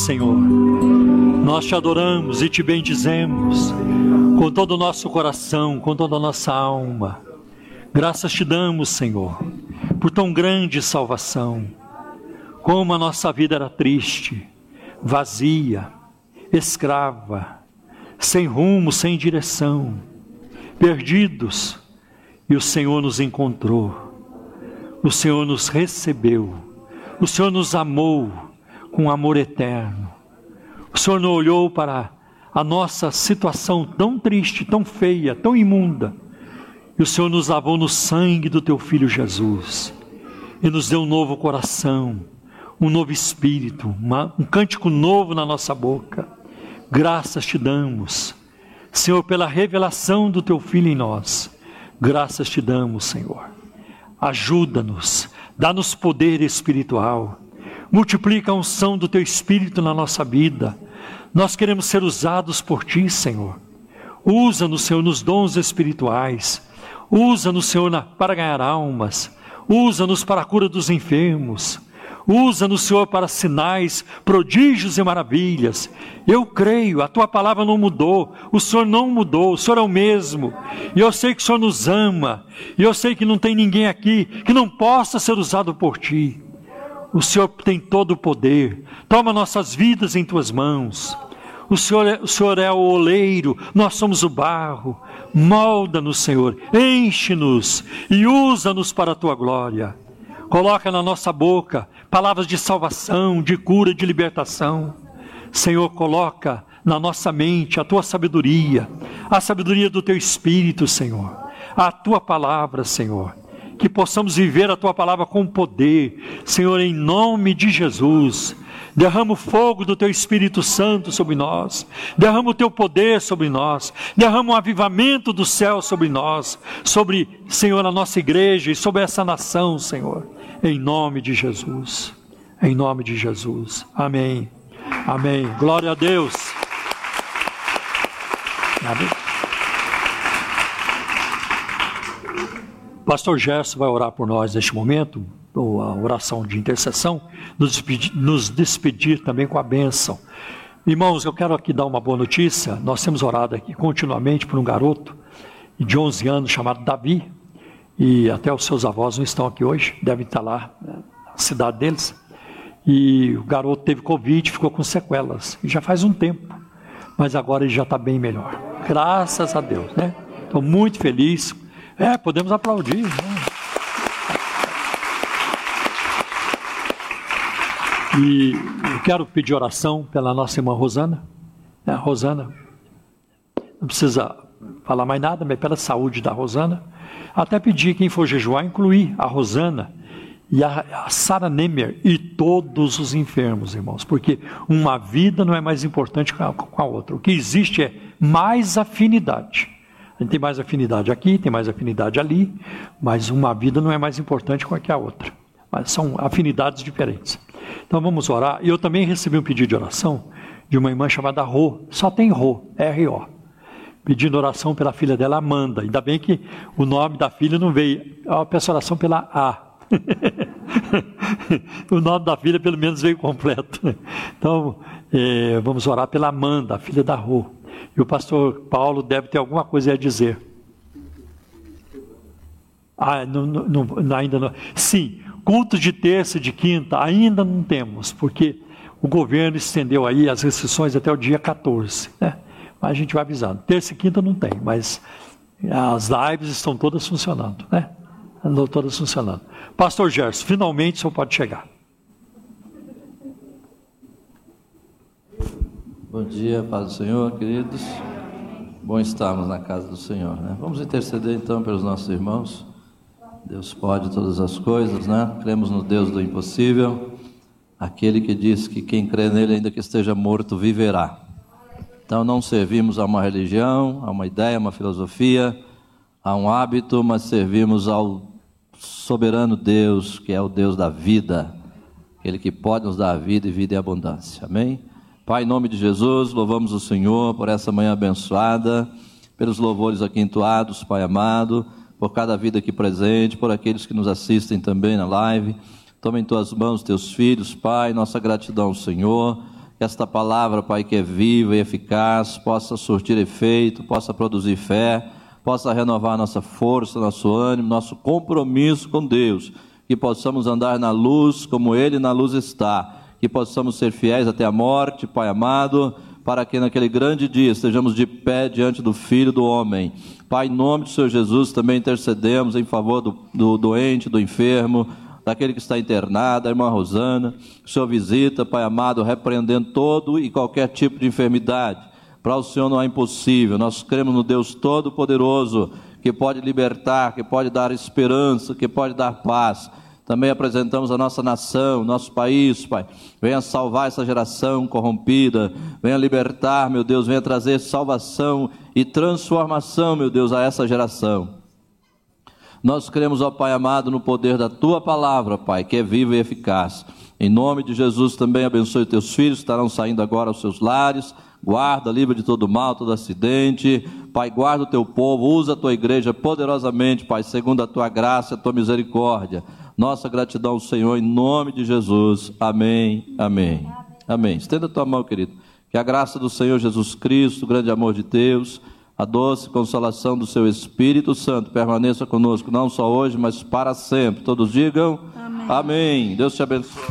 Senhor. Nós te adoramos e te bendizemos com todo o nosso coração, com toda a nossa alma. Graças te damos, Senhor, por tão grande salvação. Como a nossa vida era triste, vazia, escrava, sem rumo, sem direção, perdidos, e o Senhor nos encontrou. O Senhor nos recebeu. O Senhor nos amou com amor eterno. O Senhor não olhou para a nossa situação tão triste, tão feia, tão imunda. E o Senhor nos lavou no sangue do teu filho Jesus. E nos deu um novo coração, um novo espírito, uma, um cântico novo na nossa boca. Graças te damos, Senhor, pela revelação do teu filho em nós. Graças te damos, Senhor. Ajuda-nos, dá-nos poder espiritual multiplica a unção do teu espírito na nossa vida. Nós queremos ser usados por ti, Senhor. Usa-nos, Senhor, nos dons espirituais. Usa-nos, Senhor, para ganhar almas. Usa-nos para a cura dos enfermos. Usa-nos, Senhor, para sinais, prodígios e maravilhas. Eu creio, a tua palavra não mudou, o Senhor não mudou, o Senhor é o mesmo. E eu sei que o Senhor nos ama. E eu sei que não tem ninguém aqui que não possa ser usado por ti. O Senhor tem todo o poder. Toma nossas vidas em tuas mãos. O Senhor, é, o Senhor é o oleiro, nós somos o barro. Molda-nos, Senhor, enche-nos e usa-nos para a tua glória. Coloca na nossa boca palavras de salvação, de cura, de libertação. Senhor, coloca na nossa mente a tua sabedoria, a sabedoria do teu espírito, Senhor, a tua palavra, Senhor que possamos viver a tua palavra com poder, Senhor, em nome de Jesus. Derrama o fogo do teu Espírito Santo sobre nós, derrama o teu poder sobre nós, derrama o avivamento do céu sobre nós, sobre, Senhor, a nossa igreja e sobre essa nação, Senhor, em nome de Jesus. Em nome de Jesus. Amém. Amém. Glória a Deus. Amém. Pastor Gerson vai orar por nós neste momento, a oração de intercessão, nos despedir, nos despedir também com a bênção. Irmãos, eu quero aqui dar uma boa notícia. Nós temos orado aqui continuamente por um garoto de 11 anos chamado Davi, e até os seus avós não estão aqui hoje, devem estar lá né, na cidade deles. E o garoto teve Covid, ficou com sequelas, e já faz um tempo, mas agora ele já está bem melhor. Graças a Deus, né? Estou muito feliz é, podemos aplaudir. Né? E eu quero pedir oração pela nossa irmã Rosana. É, Rosana, não precisa falar mais nada, mas pela saúde da Rosana. Até pedir quem for jejuar, incluir a Rosana e a, a Sara Nemer e todos os enfermos, irmãos, porque uma vida não é mais importante com a, com a outra. O que existe é mais afinidade. Gente tem mais afinidade aqui, tem mais afinidade ali, mas uma vida não é mais importante que a outra. Mas são afinidades diferentes. Então vamos orar. Eu também recebi um pedido de oração de uma irmã chamada Rô, só tem Rô, R-O. Pedindo oração pela filha dela, Amanda. Ainda bem que o nome da filha não veio. Eu peço oração pela A. o nome da filha pelo menos veio completo. Então, é, vamos orar pela Amanda, a filha da Rô. E o pastor Paulo deve ter alguma coisa a dizer. Ah, não, não, ainda não. Sim, culto de terça e de quinta ainda não temos, porque o governo estendeu aí as restrições até o dia 14. Né? Mas a gente vai avisando. Terça e quinta não tem, mas as lives estão todas funcionando, né? Estão todas funcionando. Pastor Gerson, finalmente o senhor pode chegar. Bom dia, paz do Senhor, queridos. Bom estarmos na casa do Senhor, né? Vamos interceder então pelos nossos irmãos. Deus pode todas as coisas, né? Cremos no Deus do impossível, aquele que diz que quem crê nele, ainda que esteja morto, viverá. Então não servimos a uma religião, a uma ideia, a uma filosofia, a um hábito, mas servimos ao soberano Deus, que é o Deus da vida, aquele que pode nos dar vida e vida em abundância. Amém? Pai, em nome de Jesus, louvamos o Senhor por essa manhã abençoada, pelos louvores aqui entoados, Pai amado, por cada vida aqui presente, por aqueles que nos assistem também na live. Toma em tuas mãos teus filhos, Pai, nossa gratidão, Senhor. Que esta palavra, Pai, que é viva e eficaz, possa surtir efeito, possa produzir fé, possa renovar nossa força, nosso ânimo, nosso compromisso com Deus. Que possamos andar na luz como Ele na luz está. Que possamos ser fiéis até a morte, Pai amado para que naquele grande dia estejamos de pé diante do Filho do Homem. Pai, em nome do Senhor Jesus, também intercedemos em favor do, do doente, do enfermo, daquele que está internado, a irmã Rosana. O Senhor visita, Pai amado, repreendendo todo e qualquer tipo de enfermidade. Para o Senhor não é impossível. Nós cremos no Deus Todo-Poderoso, que pode libertar, que pode dar esperança, que pode dar paz. Também apresentamos a nossa nação, nosso país, Pai. Venha salvar essa geração corrompida. Venha libertar, meu Deus. Venha trazer salvação e transformação, meu Deus, a essa geração. Nós cremos, ó Pai amado, no poder da tua palavra, Pai, que é viva e eficaz. Em nome de Jesus também abençoe teus filhos, estarão saindo agora aos seus lares. Guarda, livre de todo mal, todo acidente. Pai, guarda o teu povo, usa a tua igreja poderosamente, Pai, segundo a tua graça e a tua misericórdia. Nossa gratidão ao Senhor, em nome de Jesus. Amém, amém. Amém. Estenda a tua mão, querido. Que a graça do Senhor Jesus Cristo, o grande amor de Deus, a doce consolação do seu Espírito Santo permaneça conosco, não só hoje, mas para sempre. Todos digam amém. amém. Deus te abençoe.